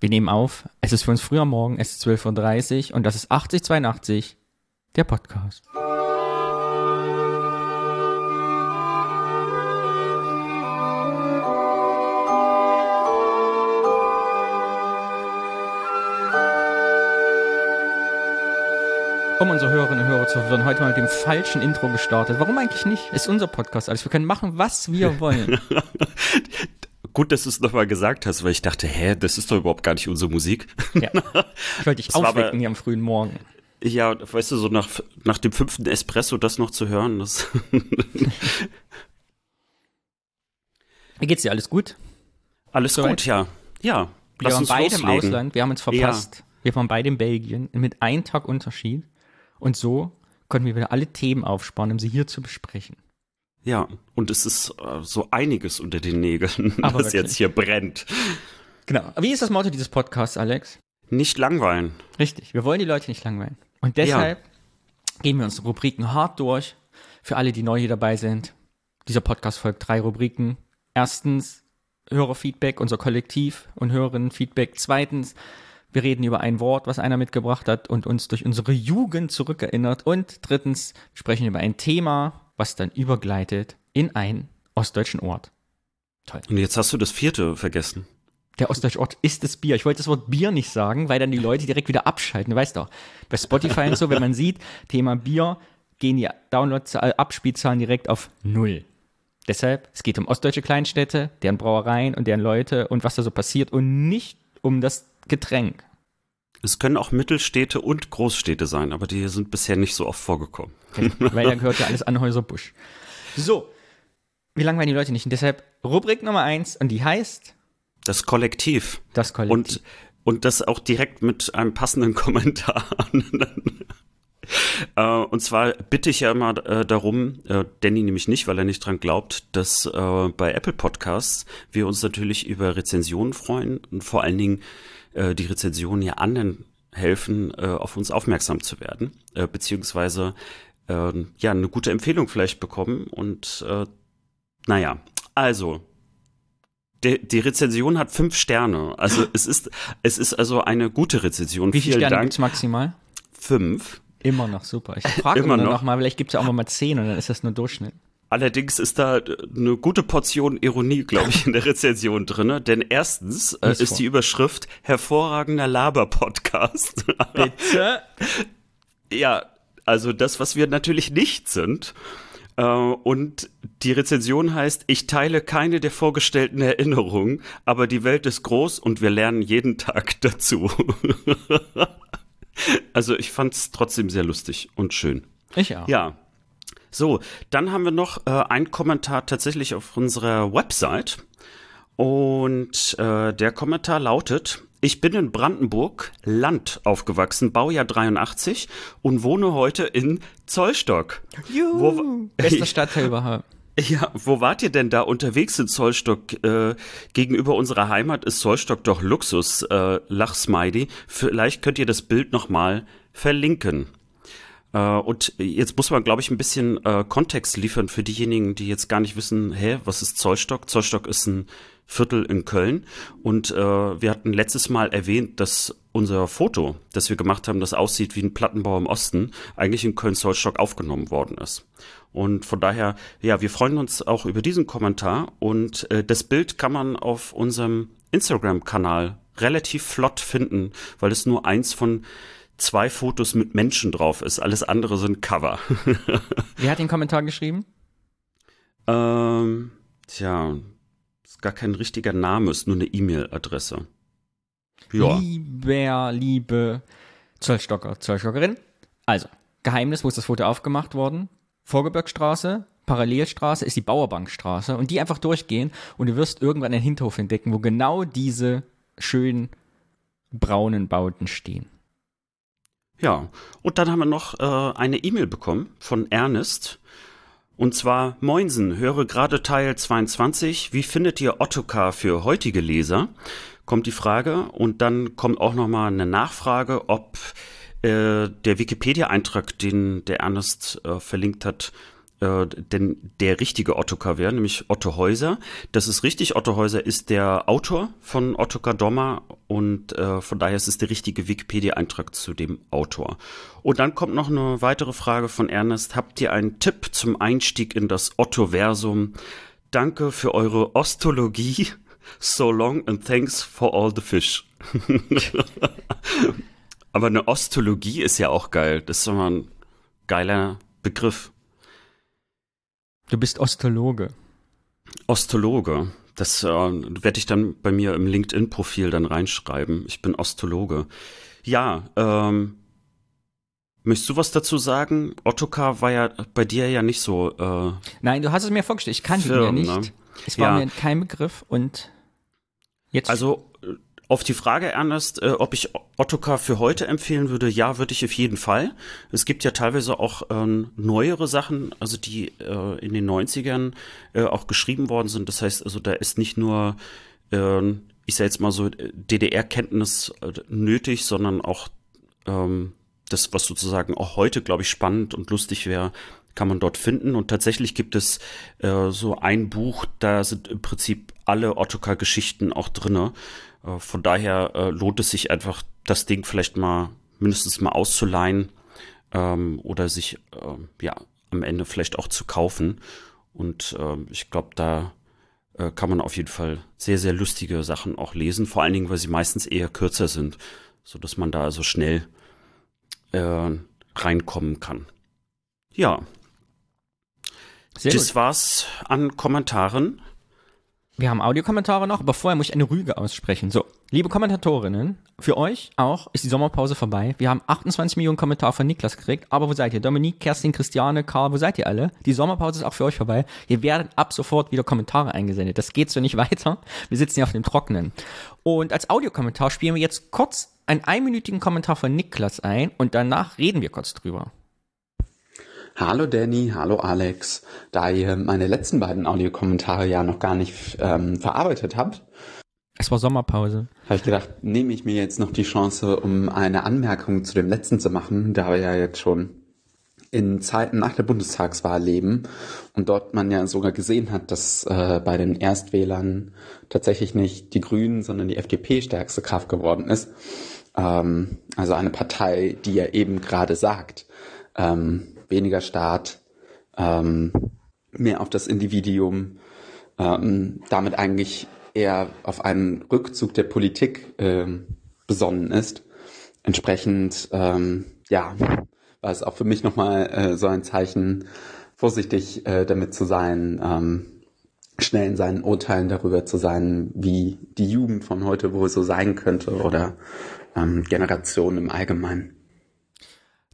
Wir nehmen auf. Es ist für uns früher Morgen, es ist 12.30 Uhr und das ist 8082, der Podcast. Um unsere Hörerinnen und Hörer zu verwirren, heute mal mit dem falschen Intro gestartet. Warum eigentlich nicht? Ist unser Podcast alles. Wir können machen, was wir wollen. Gut, dass du es nochmal gesagt hast, weil ich dachte, hä, das ist doch überhaupt gar nicht unsere Musik. Ja. Ich wollte dich aufwecken aber- hier am frühen Morgen. Ja, weißt du, so nach, nach dem fünften Espresso das noch zu hören, das. Geht's dir? Alles gut? Alles Soweit? gut, ja. Ja, Wir waren beide im loslegen. Ausland. Wir haben uns verpasst. Wir waren beide in Belgien mit einem Tag Unterschied. Und so konnten wir wieder alle Themen aufsparen, um sie hier zu besprechen. Ja, und es ist äh, so einiges unter den Nägeln, Aber das jetzt wirklich. hier brennt. Genau. Wie ist das Motto dieses Podcasts, Alex? Nicht langweilen. Richtig. Wir wollen die Leute nicht langweilen. Und deshalb gehen wir unsere Rubriken hart durch. Für alle, die neu hier dabei sind. Dieser Podcast folgt drei Rubriken. Erstens Hörerfeedback, unser Kollektiv und Hörerinnenfeedback. Zweitens, wir reden über ein Wort, was einer mitgebracht hat und uns durch unsere Jugend zurückerinnert. Und drittens, wir sprechen über ein Thema, was dann übergleitet in einen ostdeutschen Ort. Toll. Und jetzt hast du das vierte vergessen. Der ostdeutsche Ort ist das Bier. Ich wollte das Wort Bier nicht sagen, weil dann die Leute direkt wieder abschalten. Du weißt doch, bei Spotify und so, wenn man sieht, Thema Bier, gehen die Downloadzahlen, Abspielzahlen direkt auf Null. Deshalb, es geht um ostdeutsche Kleinstädte, deren Brauereien und deren Leute und was da so passiert und nicht um das Getränk. Es können auch Mittelstädte und Großstädte sein, aber die sind bisher nicht so oft vorgekommen. weil da gehört ja alles an Häuserbusch. So, wie langweilen die Leute nicht? Und deshalb Rubrik Nummer eins und die heißt Das Kollektiv. das Kollektiv. Und, und das auch direkt mit einem passenden Kommentar. äh, und zwar bitte ich ja immer äh, darum, äh, Danny nämlich nicht, weil er nicht dran glaubt, dass bei Apple Podcasts wir uns natürlich über Rezensionen freuen und vor allen Dingen äh, die Rezensionen ja anderen helfen, äh, auf uns aufmerksam zu werden, äh, beziehungsweise äh, ja eine gute Empfehlung vielleicht bekommen und äh, naja, also die, die Rezension hat fünf Sterne. Also es ist, es ist also eine gute Rezension. Wie viele Vielen Sterne Dank. gibt's maximal? Fünf. Immer noch super. Ich frage Immer immer noch. noch mal, vielleicht gibt's ja auch mal zehn und dann ist das nur Durchschnitt. Allerdings ist da äh, eine gute Portion Ironie, glaube ich, in der Rezension drinne. Denn erstens äh, ist vor. die Überschrift hervorragender Laber-Podcast. Bitte? ja, also das, was wir natürlich nicht sind. Äh, Und die Rezension heißt, ich teile keine der vorgestellten Erinnerungen, aber die Welt ist groß und wir lernen jeden Tag dazu. also ich fand es trotzdem sehr lustig und schön. Ich auch. Ja. So, dann haben wir noch äh, einen Kommentar tatsächlich auf unserer Website. Und äh, der Kommentar lautet, ich bin in Brandenburg, Land aufgewachsen, Baujahr 83 und wohne heute in Zollstock. Juhu. Bester Stadtteil überhaupt. Ja, wo wart ihr denn da unterwegs in Zollstock? Äh, gegenüber unserer Heimat ist Zollstock doch Luxus, äh, Lachsmiley. Vielleicht könnt ihr das Bild nochmal verlinken. Äh, und jetzt muss man, glaube ich, ein bisschen äh, Kontext liefern für diejenigen, die jetzt gar nicht wissen, hä, was ist Zollstock? Zollstock ist ein Viertel in Köln. Und äh, wir hatten letztes Mal erwähnt, dass unser Foto, das wir gemacht haben, das aussieht wie ein Plattenbau im Osten, eigentlich in Köln-Zollstock aufgenommen worden ist. Und von daher, ja, wir freuen uns auch über diesen Kommentar. Und äh, das Bild kann man auf unserem Instagram-Kanal relativ flott finden, weil es nur eins von zwei Fotos mit Menschen drauf ist. Alles andere sind Cover. Wer hat den Kommentar geschrieben? ähm, tja, ist gar kein richtiger Name, ist nur eine E-Mail-Adresse. Ja. Lieber, liebe Zollstocker, Zollstockerin. Also, Geheimnis, wo ist das Foto aufgemacht worden? Vorgebirgstraße, Parallelstraße ist die Bauerbankstraße und die einfach durchgehen und du wirst irgendwann einen Hinterhof entdecken, wo genau diese schönen braunen Bauten stehen. Ja, und dann haben wir noch äh, eine E-Mail bekommen von Ernest. Und zwar, Moinsen, höre gerade Teil 22. Wie findet ihr Ottokar für heutige Leser? Kommt die Frage. Und dann kommt auch nochmal eine Nachfrage, ob äh, der Wikipedia-Eintrag, den der Ernest äh, verlinkt hat, äh, denn der richtige Ottokar wäre, nämlich Otto Häuser. Das ist richtig. Otto Häuser ist der Autor von Ottokar Dommer und äh, von daher ist es der richtige Wikipedia-Eintrag zu dem Autor. Und dann kommt noch eine weitere Frage von Ernest. Habt ihr einen Tipp zum Einstieg in das Otto-Versum? Danke für eure Ostologie. So long and thanks for all the fish. Aber eine Ostologie ist ja auch geil. Das ist immer ein geiler Begriff. Du bist Ostologe. Ostologe. Das äh, werde ich dann bei mir im LinkedIn-Profil dann reinschreiben. Ich bin Ostologe. Ja, ähm, möchtest du was dazu sagen? Ottokar war ja bei dir ja nicht so. Äh, Nein, du hast es mir vorgestellt. Ich kannte ihn ja nicht. Ne? Es war ja. mir kein Begriff und jetzt. Also auf die Frage, Ernest, äh, ob ich Ottokar für heute empfehlen würde, ja, würde ich auf jeden Fall. Es gibt ja teilweise auch ähm, neuere Sachen, also die äh, in den 90ern äh, auch geschrieben worden sind. Das heißt, also da ist nicht nur, äh, ich sage jetzt mal so, DDR-Kenntnis äh, nötig, sondern auch ähm, das, was sozusagen auch heute, glaube ich, spannend und lustig wäre, kann man dort finden. Und tatsächlich gibt es äh, so ein Buch, da sind im Prinzip alle Ottokar-Geschichten auch drinne. Äh, von daher äh, lohnt es sich einfach, das Ding vielleicht mal mindestens mal auszuleihen ähm, oder sich äh, ja am Ende vielleicht auch zu kaufen. Und äh, ich glaube, da äh, kann man auf jeden Fall sehr, sehr lustige Sachen auch lesen, vor allen Dingen, weil sie meistens eher kürzer sind, so dass man da also schnell äh, reinkommen kann. Ja. Sehr das gut. war's an Kommentaren. Wir haben Audiokommentare noch, aber vorher muss ich eine Rüge aussprechen. So, liebe Kommentatorinnen, für euch auch ist die Sommerpause vorbei. Wir haben 28 Millionen Kommentare von Niklas gekriegt, aber wo seid ihr? Dominique, Kerstin, Christiane, Karl, wo seid ihr alle? Die Sommerpause ist auch für euch vorbei. Ihr werdet ab sofort wieder Kommentare eingesendet. Das geht so nicht weiter. Wir sitzen hier auf dem Trockenen. Und als Audiokommentar spielen wir jetzt kurz einen einminütigen Kommentar von Niklas ein und danach reden wir kurz drüber. Hallo Danny, hallo Alex. Da ihr meine letzten beiden Audiokommentare ja noch gar nicht ähm, verarbeitet habt, es war Sommerpause. Habe ich gedacht, nehme ich mir jetzt noch die Chance, um eine Anmerkung zu dem letzten zu machen, da wir ja jetzt schon in Zeiten nach der Bundestagswahl leben und dort man ja sogar gesehen hat, dass äh, bei den Erstwählern tatsächlich nicht die Grünen, sondern die FDP stärkste Kraft geworden ist. Ähm, also eine Partei, die ja eben gerade sagt, ähm, weniger Staat, ähm, mehr auf das Individuum, ähm, damit eigentlich eher auf einen Rückzug der Politik ähm, besonnen ist. Entsprechend, ähm, ja, war es auch für mich nochmal äh, so ein Zeichen, vorsichtig äh, damit zu sein, ähm, schnell in seinen Urteilen darüber zu sein, wie die Jugend von heute wohl so sein könnte oder ähm, Generationen im Allgemeinen.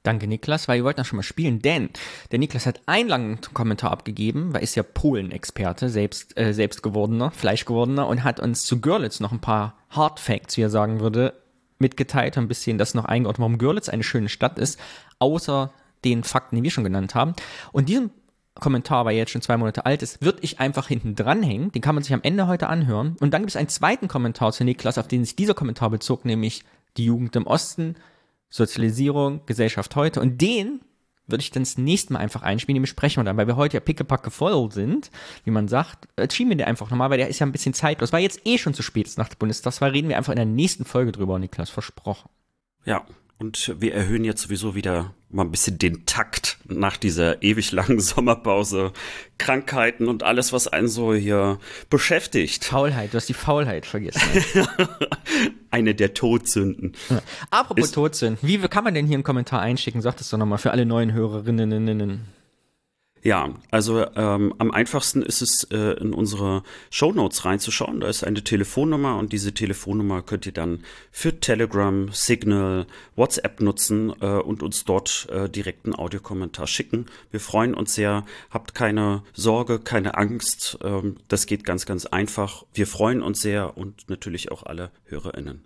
Danke, Niklas, weil wir wollten das schon mal spielen, denn der Niklas hat einen langen Kommentar abgegeben, weil ist ja Polen-Experte, selbst, äh, selbst gewordener, Fleischgewordener und hat uns zu Görlitz noch ein paar Hard Facts, wie er sagen würde, mitgeteilt, ein bisschen das noch eingeordnet, warum Görlitz eine schöne Stadt ist, außer den Fakten, die wir schon genannt haben. Und diesen Kommentar, weil er jetzt schon zwei Monate alt ist, würde ich einfach hinten dranhängen. Den kann man sich am Ende heute anhören. Und dann gibt es einen zweiten Kommentar zu Niklas, auf den sich dieser Kommentar bezog, nämlich die Jugend im Osten Sozialisierung, Gesellschaft heute. Und den würde ich dann das nächste Mal einfach einspielen, den besprechen wir dann, weil wir heute ja pickepacke voll sind, wie man sagt, äh, schieben wir den einfach nochmal, weil der ist ja ein bisschen zeitlos. Weil jetzt eh schon zu spät nach der Bundestagswahl, reden wir einfach in der nächsten Folge drüber, Niklas, versprochen. Ja, und wir erhöhen jetzt sowieso wieder mal ein bisschen den Takt nach dieser ewig langen Sommerpause. Krankheiten und alles, was einen so hier beschäftigt. Faulheit, du hast die Faulheit vergessen. Eine der Todsünden. Ja. Apropos Ist, Todsünden, wie kann man denn hier einen Kommentar einschicken? Sag das doch nochmal für alle neuen Hörerinnen. Ja, also ähm, am einfachsten ist es, äh, in unsere Show Notes reinzuschauen. Da ist eine Telefonnummer und diese Telefonnummer könnt ihr dann für Telegram, Signal, WhatsApp nutzen äh, und uns dort äh, einen Audiokommentar schicken. Wir freuen uns sehr. Habt keine Sorge, keine Angst. Ähm, das geht ganz, ganz einfach. Wir freuen uns sehr und natürlich auch alle HörerInnen.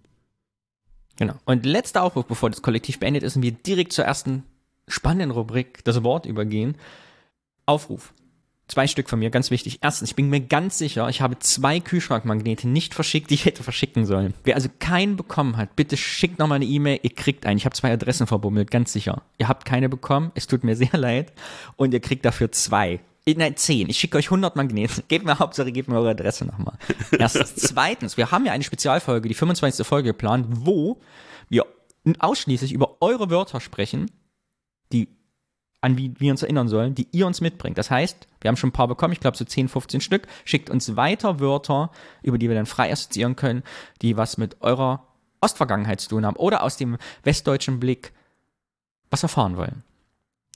Genau. Und letzter Aufruf, bevor das Kollektiv beendet ist und wir direkt zur ersten spannenden Rubrik, das Wort übergehen. Aufruf. Zwei Stück von mir, ganz wichtig. Erstens, ich bin mir ganz sicher, ich habe zwei Kühlschrankmagnete nicht verschickt, die ich hätte verschicken sollen. Wer also keinen bekommen hat, bitte schickt nochmal eine E-Mail, ihr kriegt einen. Ich habe zwei Adressen verbummelt, ganz sicher. Ihr habt keine bekommen, es tut mir sehr leid und ihr kriegt dafür zwei. Nein, zehn. Ich schicke euch 100 Magneten. Gebt mir Hauptsache, gebt mir eure Adresse nochmal. Erstens. Zweitens, wir haben ja eine Spezialfolge, die 25. Folge geplant, wo wir ausschließlich über eure Wörter sprechen, die an wie wir uns erinnern sollen, die ihr uns mitbringt. Das heißt, wir haben schon ein paar bekommen, ich glaube so 10, 15 Stück. Schickt uns weiter Wörter, über die wir dann frei assoziieren können, die was mit eurer Ostvergangenheit zu tun haben oder aus dem westdeutschen Blick was erfahren wollen.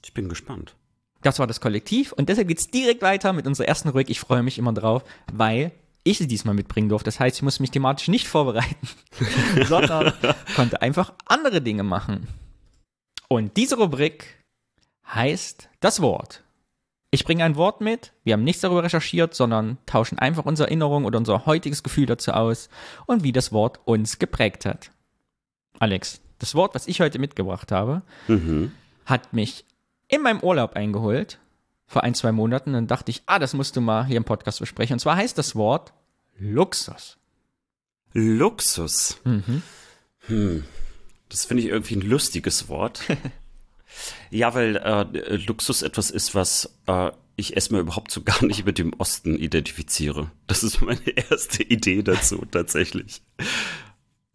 Ich bin gespannt. Das war das Kollektiv und deshalb geht's direkt weiter mit unserer ersten Rubrik. Ich freue mich immer drauf, weil ich sie diesmal mitbringen durfte. Das heißt, ich muss mich thematisch nicht vorbereiten, sondern konnte einfach andere Dinge machen. Und diese Rubrik heißt das Wort. Ich bringe ein Wort mit, wir haben nichts darüber recherchiert, sondern tauschen einfach unsere Erinnerung oder unser heutiges Gefühl dazu aus und wie das Wort uns geprägt hat. Alex, das Wort, was ich heute mitgebracht habe, mhm. hat mich in meinem Urlaub eingeholt, vor ein, zwei Monaten. Dann dachte ich, ah, das musst du mal hier im Podcast besprechen. Und zwar heißt das Wort Luxus. Luxus? Mhm. Hm. Das finde ich irgendwie ein lustiges Wort. ja, weil äh, Luxus etwas ist, was äh, ich erstmal überhaupt so gar nicht mit dem Osten identifiziere. Das ist meine erste Idee dazu, tatsächlich.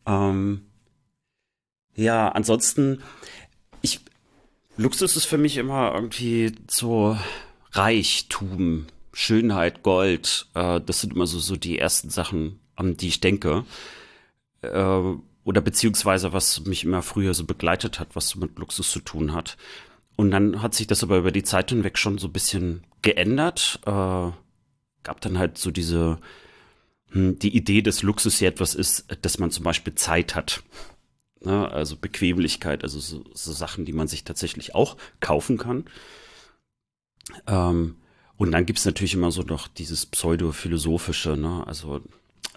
Ähm, ja, ansonsten, ich, Luxus ist für mich immer irgendwie so Reichtum, Schönheit, Gold. Äh, das sind immer so, so die ersten Sachen, an die ich denke. Äh, oder beziehungsweise was mich immer früher so begleitet hat, was so mit Luxus zu tun hat. Und dann hat sich das aber über die Zeit hinweg schon so ein bisschen geändert. Äh, gab dann halt so diese, hm, die Idee, dass Luxus ja etwas ist, dass man zum Beispiel Zeit hat. Ne? Also Bequemlichkeit, also so, so, Sachen, die man sich tatsächlich auch kaufen kann. Ähm, und dann gibt es natürlich immer so noch dieses pseudo-philosophische, ne? Also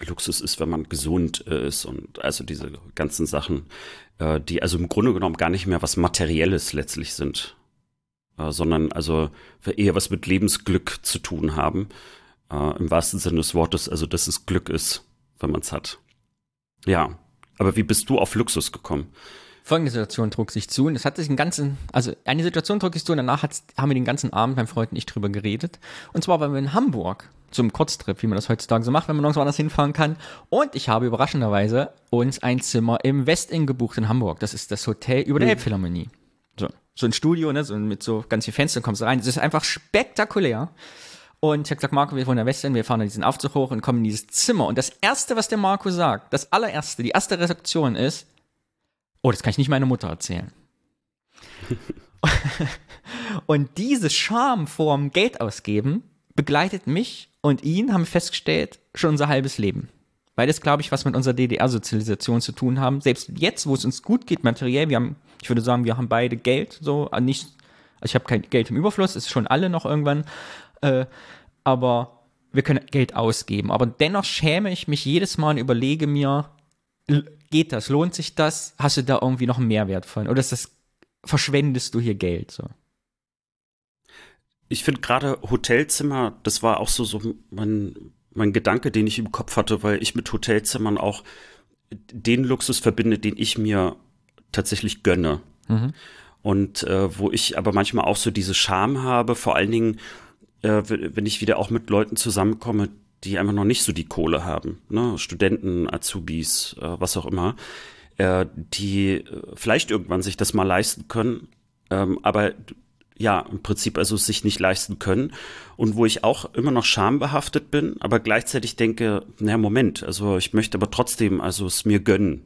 Luxus ist, wenn man gesund ist und also diese ganzen Sachen, äh, die also im Grunde genommen gar nicht mehr was Materielles letztlich sind, äh, sondern also eher was mit Lebensglück zu tun haben. Äh, Im wahrsten Sinne des Wortes, also dass es Glück ist, wenn man es hat. Ja, aber wie bist du auf Luxus gekommen? Folgende Situation trug sich zu und es hat sich einen ganzen, also eine Situation trug sich zu und danach haben wir den ganzen Abend beim Freund nicht drüber geredet. Und zwar waren wir in Hamburg zum Kurztrip, wie man das heutzutage so macht, wenn man nirgendwo anders hinfahren kann. Und ich habe überraschenderweise uns ein Zimmer im Westin gebucht in Hamburg. Das ist das Hotel über der mhm. Elbphilharmonie. So, so ein Studio, ne, so mit so ganz vielen Fenstern kommst du rein. Das ist einfach spektakulär. Und ich habe gesagt, Marco, wir wollen der Westin, wir fahren in diesen Aufzug hoch und kommen in dieses Zimmer. Und das Erste, was der Marco sagt, das allererste, die erste Reaktion ist, oh, das kann ich nicht meiner Mutter erzählen. und diese Scham vorm Geld ausgeben begleitet mich und ihn, haben wir festgestellt, schon unser halbes Leben. Weil das, glaube ich, was mit unserer DDR-Sozialisation zu tun haben. Selbst jetzt, wo es uns gut geht, materiell, wir haben, ich würde sagen, wir haben beide Geld, so, nicht, also ich habe kein Geld im Überfluss, ist schon alle noch irgendwann, äh, aber wir können Geld ausgeben. Aber dennoch schäme ich mich jedes Mal und überlege mir, geht das? Lohnt sich das? Hast du da irgendwie noch einen Mehrwert von? Oder ist das, verschwendest du hier Geld? So? Ich finde gerade Hotelzimmer, das war auch so, so mein, mein Gedanke, den ich im Kopf hatte, weil ich mit Hotelzimmern auch den Luxus verbinde, den ich mir tatsächlich gönne. Mhm. Und äh, wo ich aber manchmal auch so diese Scham habe, vor allen Dingen, äh, wenn ich wieder auch mit Leuten zusammenkomme, die einfach noch nicht so die Kohle haben, ne? Studenten, Azubis, äh, was auch immer, äh, die äh, vielleicht irgendwann sich das mal leisten können, ähm, aber ja, im Prinzip also sich nicht leisten können und wo ich auch immer noch schambehaftet bin, aber gleichzeitig denke, naja, Moment, also ich möchte aber trotzdem also es mir gönnen.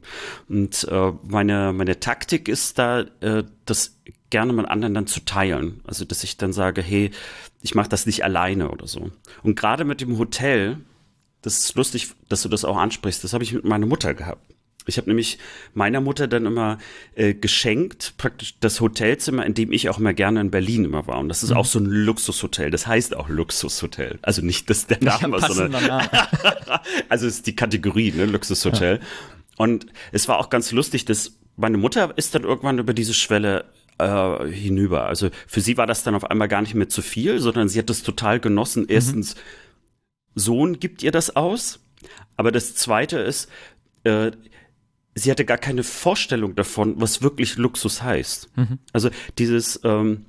Und äh, meine, meine Taktik ist da, äh, das gerne mit anderen dann zu teilen. Also dass ich dann sage, hey, ich mache das nicht alleine oder so. Und gerade mit dem Hotel, das ist lustig, dass du das auch ansprichst, das habe ich mit meiner Mutter gehabt. Ich habe nämlich meiner Mutter dann immer äh, geschenkt, praktisch das Hotelzimmer, in dem ich auch immer gerne in Berlin immer war. Und das ist mhm. auch so ein Luxushotel. Das heißt auch Luxushotel. Also nicht das der Name, ja, sondern also ist die Kategorie, ne, Luxushotel. Ja. Und es war auch ganz lustig, dass meine Mutter ist dann irgendwann über diese Schwelle äh, hinüber. Also für sie war das dann auf einmal gar nicht mehr zu viel, sondern sie hat das total genossen. Mhm. Erstens, mhm. Sohn gibt ihr das aus. Aber das zweite ist, äh, sie hatte gar keine Vorstellung davon, was wirklich Luxus heißt. Mhm. Also dieses, ähm,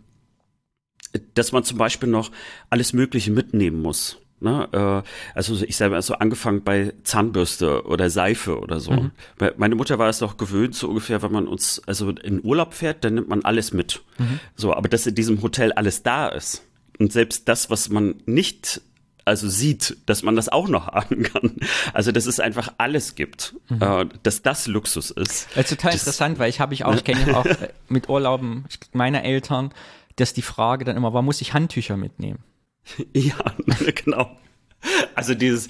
dass man zum Beispiel noch alles Mögliche mitnehmen muss. Ne, äh, also ich selber so angefangen bei Zahnbürste oder Seife oder so. Mhm. Meine Mutter war es doch gewöhnt, so ungefähr, wenn man uns also in Urlaub fährt, dann nimmt man alles mit. Mhm. So, aber dass in diesem Hotel alles da ist und selbst das, was man nicht also sieht, dass man das auch noch haben kann. Also dass es einfach alles gibt, mhm. äh, dass das Luxus ist. Ist total das, interessant, weil ich habe ich auch, ich kenne auch äh, mit Urlauben meiner Eltern, dass die Frage dann immer war, muss ich Handtücher mitnehmen? Ja, genau. Also dieses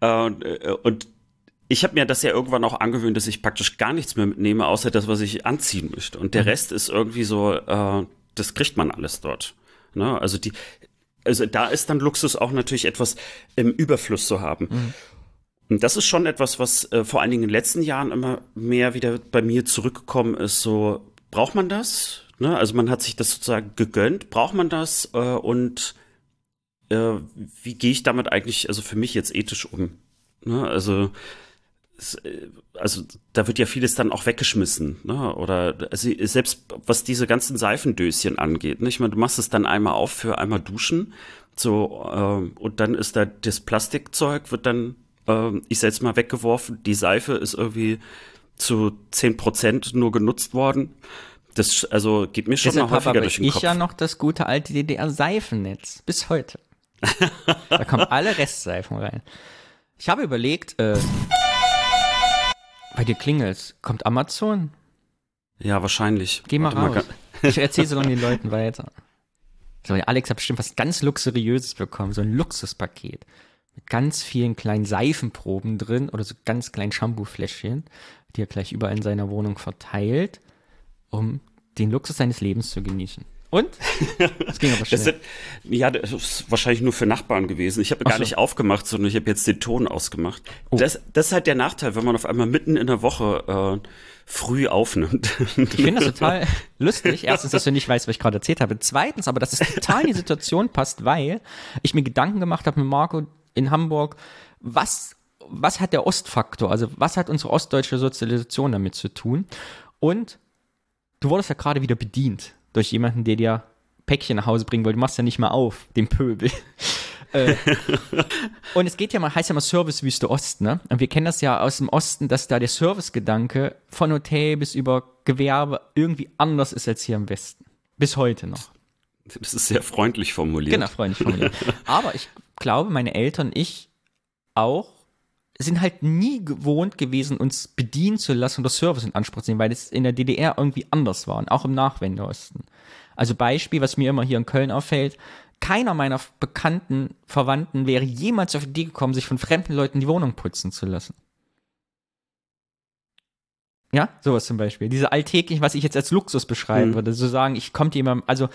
äh, und ich habe mir das ja irgendwann auch angewöhnt, dass ich praktisch gar nichts mehr mitnehme, außer das, was ich anziehen möchte. Und der mhm. Rest ist irgendwie so, äh, das kriegt man alles dort. Ne? Also die, also da ist dann Luxus auch natürlich etwas im Überfluss zu haben. Mhm. Und das ist schon etwas, was äh, vor allen Dingen in den letzten Jahren immer mehr wieder bei mir zurückgekommen ist. So, braucht man das? Ne? Also man hat sich das sozusagen gegönnt. Braucht man das? Äh, und äh, wie gehe ich damit eigentlich, also für mich jetzt ethisch um? Ne? Also, äh, also da wird ja vieles dann auch weggeschmissen, ne? Oder also selbst was diese ganzen Seifendöschen angeht, ne? Ich meine, du machst es dann einmal auf für einmal duschen, so äh, und dann ist da das Plastikzeug wird dann, äh, ich sag jetzt mal weggeworfen. Die Seife ist irgendwie zu zehn Prozent nur genutzt worden. Das also geht mir schon Deshalb mal häufiger durch den ich Kopf. Ich ja noch das gute alte DDR-Seifennetz bis heute da kommen alle Restseifen rein. Ich habe überlegt, äh, bei dir klingelt, kommt Amazon? Ja, wahrscheinlich. Geh mal Warte raus. Mal. ich erzähle so lange den Leuten weiter. So, Alex hat bestimmt was ganz Luxuriöses bekommen, so ein Luxuspaket. Mit ganz vielen kleinen Seifenproben drin oder so ganz kleinen Shampoo-Fläschchen, die er gleich überall in seiner Wohnung verteilt, um den Luxus seines Lebens zu genießen. Und? Das ging aber schnell. Das ja, das ist wahrscheinlich nur für Nachbarn gewesen. Ich habe gar so. nicht aufgemacht, sondern ich habe jetzt den Ton ausgemacht. Oh. Das, das ist halt der Nachteil, wenn man auf einmal mitten in der Woche äh, früh aufnimmt. Ich finde das total lustig. Erstens, dass du nicht weißt, was ich gerade erzählt habe. Zweitens, aber dass es total in die Situation passt, weil ich mir Gedanken gemacht habe mit Marco in Hamburg, was, was hat der Ostfaktor? Also was hat unsere ostdeutsche Sozialisation damit zu tun? Und du wurdest ja gerade wieder bedient durch jemanden, der dir Päckchen nach Hause bringen will. Du machst ja nicht mal auf, den Pöbel. äh, und es geht ja mal, heißt ja mal Servicewüste Ost, ne? Und wir kennen das ja aus dem Osten, dass da der Servicegedanke von Hotel bis über Gewerbe irgendwie anders ist als hier im Westen. Bis heute noch. Das ist sehr freundlich formuliert. Genau, freundlich formuliert. Aber ich glaube, meine Eltern, ich auch, sind halt nie gewohnt gewesen, uns bedienen zu lassen oder Service in Anspruch zu nehmen, weil es in der DDR irgendwie anders war und auch im Nachwendeosten. Also Beispiel, was mir immer hier in Köln auffällt, keiner meiner bekannten Verwandten wäre jemals auf die Idee gekommen, sich von fremden Leuten die Wohnung putzen zu lassen. Ja, sowas zum Beispiel. Diese alltäglichen, was ich jetzt als Luxus beschreiben hm. würde, so sagen, ich kommt jemand, also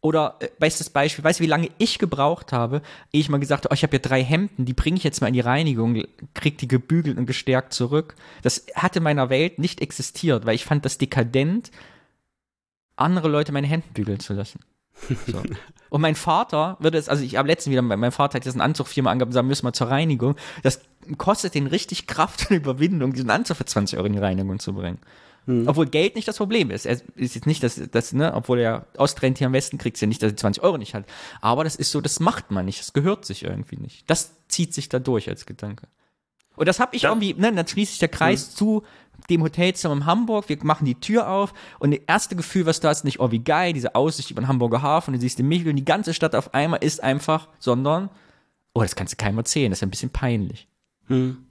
oder äh, bestes Beispiel, weißt du, wie lange ich gebraucht habe, ehe ich mal gesagt habe, oh, ich habe hier drei Hemden, die bringe ich jetzt mal in die Reinigung, krieg die gebügelt und gestärkt zurück. Das hat in meiner Welt nicht existiert, weil ich fand das dekadent, andere Leute meine Hemden bügeln zu lassen. So. Und mein Vater würde es, also ich habe letztens wieder, mein Vater hat jetzt einen Anzug viermal angegeben, sagen, müssen wir zur Reinigung. Das kostet den richtig Kraft und Überwindung, diesen Anzug für 20 Euro in die Reinigung zu bringen. Hm. Obwohl Geld nicht das Problem ist. Er ist jetzt nicht, dass, dass ne, obwohl er Ostrent hier am Westen kriegt, ja nicht, dass er 20 Euro nicht hat. Aber das ist so, das macht man nicht. Das gehört sich irgendwie nicht. Das zieht sich da durch als Gedanke. Und das habe ich ja. irgendwie, ne, dann schließt sich der Kreis hm. zu dem Hotelzimmer in Hamburg, wir machen die Tür auf und das erste Gefühl, was da ist, nicht, oh, wie geil, diese Aussicht über den Hamburger Hafen, du siehst den Michel und die ganze Stadt auf einmal ist einfach, sondern, oh, das kannst du keinem erzählen, das ist ein bisschen peinlich. Hm.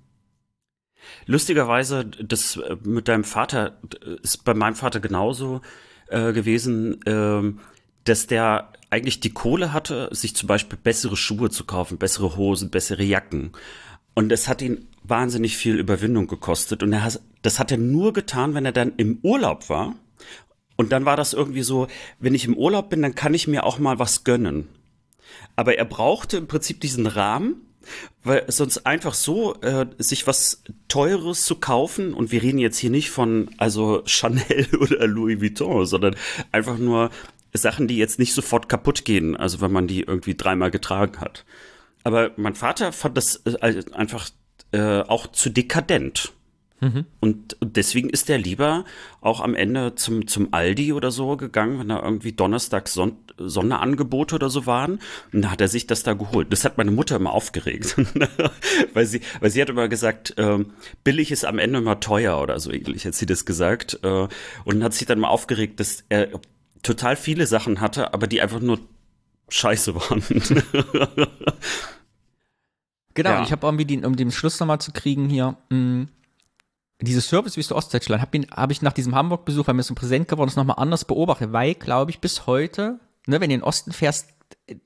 Lustigerweise, das äh, mit deinem Vater ist bei meinem Vater genauso äh, gewesen, äh, dass der eigentlich die Kohle hatte, sich zum Beispiel bessere Schuhe zu kaufen, bessere Hosen, bessere Jacken. Und es hat ihn wahnsinnig viel Überwindung gekostet. Und er hat, das hat er nur getan, wenn er dann im Urlaub war. Und dann war das irgendwie so, wenn ich im Urlaub bin, dann kann ich mir auch mal was gönnen. Aber er brauchte im Prinzip diesen Rahmen, weil sonst einfach so äh, sich was Teures zu kaufen und wir reden jetzt hier nicht von also Chanel oder Louis Vuitton, sondern einfach nur Sachen, die jetzt nicht sofort kaputt gehen, also wenn man die irgendwie dreimal getragen hat. Aber mein Vater fand das äh, einfach äh, auch zu dekadent. Mhm. Und, und deswegen ist er lieber auch am Ende zum, zum Aldi oder so gegangen, wenn er irgendwie Donnerstag, Sonntag, Sonderangebote oder so waren. Und da hat er sich das da geholt. Das hat meine Mutter immer aufgeregt, weil sie, weil sie hat immer gesagt, äh, billig ist am Ende immer teuer oder so ähnlich, hat sie das gesagt. Äh, und hat sich dann mal aufgeregt, dass er total viele Sachen hatte, aber die einfach nur scheiße waren. genau, ja. ich habe irgendwie, den, um den Schluss nochmal zu kriegen hier, mh, mm, dieses Servicewüste Ostdeutschland habe hab ich nach diesem Hamburg-Besuch, weil mir so präsent geworden ist, nochmal anders beobachtet, weil, glaube ich, bis heute, ne, wenn du in den Osten fährst,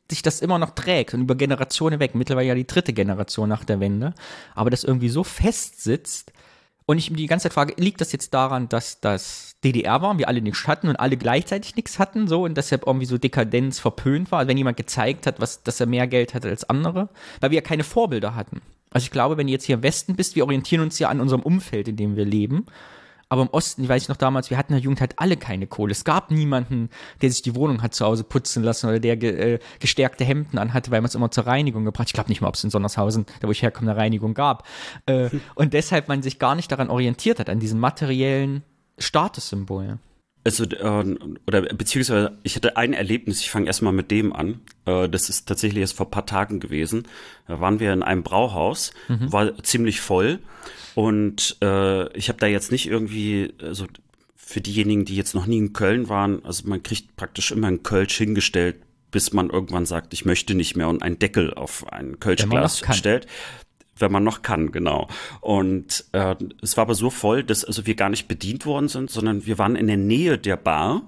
sich das immer noch trägt und über Generationen weg, mittlerweile ja die dritte Generation nach der Wende, aber das irgendwie so fest sitzt, und ich mir die ganze Zeit frage, liegt das jetzt daran, dass das DDR war und wir alle nichts hatten und alle gleichzeitig nichts hatten, so und deshalb irgendwie so Dekadenz verpönt war, also wenn jemand gezeigt hat, was, dass er mehr Geld hatte als andere, weil wir ja keine Vorbilder hatten. Also ich glaube, wenn du jetzt hier im Westen bist, wir orientieren uns ja an unserem Umfeld, in dem wir leben. Aber im Osten, ich weiß noch damals, wir hatten in der Jugend halt alle keine Kohle. Es gab niemanden, der sich die Wohnung hat zu Hause putzen lassen oder der ge, äh, gestärkte Hemden anhatte, weil man es immer zur Reinigung gebracht. Ich glaube nicht mal, ob es in Sondershausen, da wo ich herkomme, eine Reinigung gab. Äh, und deshalb man sich gar nicht daran orientiert hat, an diesen materiellen Statussymbolen. Also, äh, oder beziehungsweise ich hatte ein Erlebnis, ich fange erstmal mit dem an. Äh, das ist tatsächlich erst vor paar Tagen gewesen. Da waren wir in einem Brauhaus, mhm. war ziemlich voll und äh, ich habe da jetzt nicht irgendwie, also für diejenigen, die jetzt noch nie in Köln waren, also man kriegt praktisch immer ein Kölsch hingestellt, bis man irgendwann sagt, ich möchte nicht mehr und einen Deckel auf ein Kölschglas stellt. Wenn man noch kann, genau. Und äh, es war aber so voll, dass also wir gar nicht bedient worden sind, sondern wir waren in der Nähe der Bar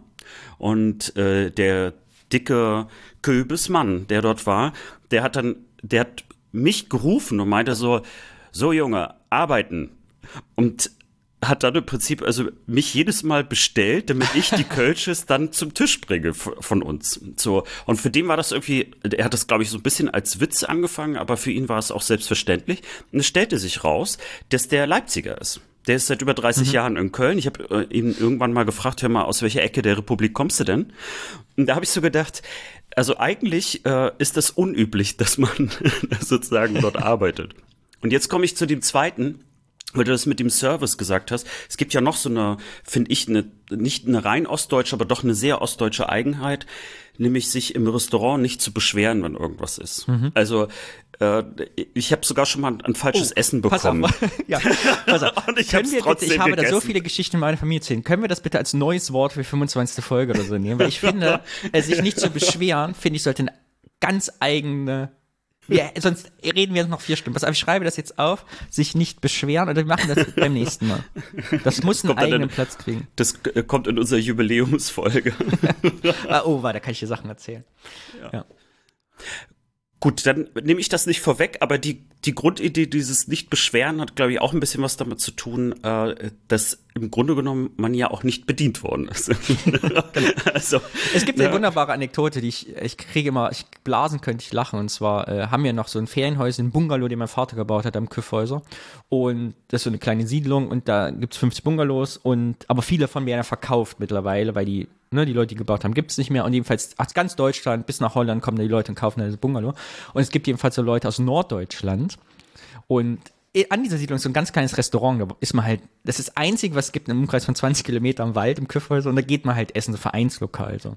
und äh, der dicke Köbesmann, der dort war, der hat dann, der hat mich gerufen und meinte so, so Junge, arbeiten. Und hat dann im Prinzip also mich jedes Mal bestellt, damit ich die Kölsches dann zum Tisch bringe von uns. So und für den war das irgendwie, er hat das glaube ich so ein bisschen als Witz angefangen, aber für ihn war es auch selbstverständlich. Und es stellte sich raus, dass der Leipziger ist. Der ist seit über 30 mhm. Jahren in Köln. Ich habe äh, ihn irgendwann mal gefragt, hör mal, aus welcher Ecke der Republik kommst du denn? Und da habe ich so gedacht, also eigentlich äh, ist das unüblich, dass man sozusagen dort arbeitet. Und jetzt komme ich zu dem zweiten, weil du das mit dem Service gesagt hast. Es gibt ja noch so eine, finde ich, eine, nicht eine rein ostdeutsche, aber doch eine sehr ostdeutsche Eigenheit, nämlich sich im Restaurant nicht zu beschweren, wenn irgendwas ist. Mhm. Also äh, ich habe sogar schon mal ein falsches oh, Essen bekommen. Pass auf. ja, pass auf. Und ich, Können wir bitte, ich habe gegessen. da so viele Geschichten in meiner Familie erzählen. Können wir das bitte als neues Wort für 25. Folge oder so nehmen? Weil ich finde, sich nicht zu beschweren, finde ich, sollte eine ganz eigene ja, sonst reden wir noch vier Stunden. Pass auf, ich schreibe das jetzt auf, sich nicht beschweren und wir machen das beim nächsten Mal. Das muss das einen eigenen dann, Platz kriegen. Das äh, kommt in unserer Jubiläumsfolge. ah, oh, warte, da kann ich dir Sachen erzählen. Ja. ja. Gut, dann nehme ich das nicht vorweg, aber die, die Grundidee dieses Nicht-Beschweren hat, glaube ich, auch ein bisschen was damit zu tun, äh, dass im Grunde genommen man ja auch nicht bedient worden ist. also, es gibt ja. eine wunderbare Anekdote, die ich, ich kriege immer, ich blasen könnte ich lachen. Und zwar äh, haben wir noch so ein Ferienhäuschen, ein Bungalow, den mein Vater gebaut hat am Küffhäuser. Und das ist so eine kleine Siedlung und da gibt es 50 Bungalows und aber viele von werden ja verkauft mittlerweile, weil die ne, die Leute, die gebaut haben, gibt es nicht mehr. Und jedenfalls aus ganz Deutschland bis nach Holland kommen die Leute und kaufen das Bungalow. Und es gibt jedenfalls so Leute aus Norddeutschland. Und an dieser Siedlung ist so ein ganz kleines Restaurant, da ist man halt, das ist das Einzige, was es gibt im Umkreis von 20 Kilometern im Wald, im Küffhäuser, und da geht man halt essen, so Vereinslokal, so.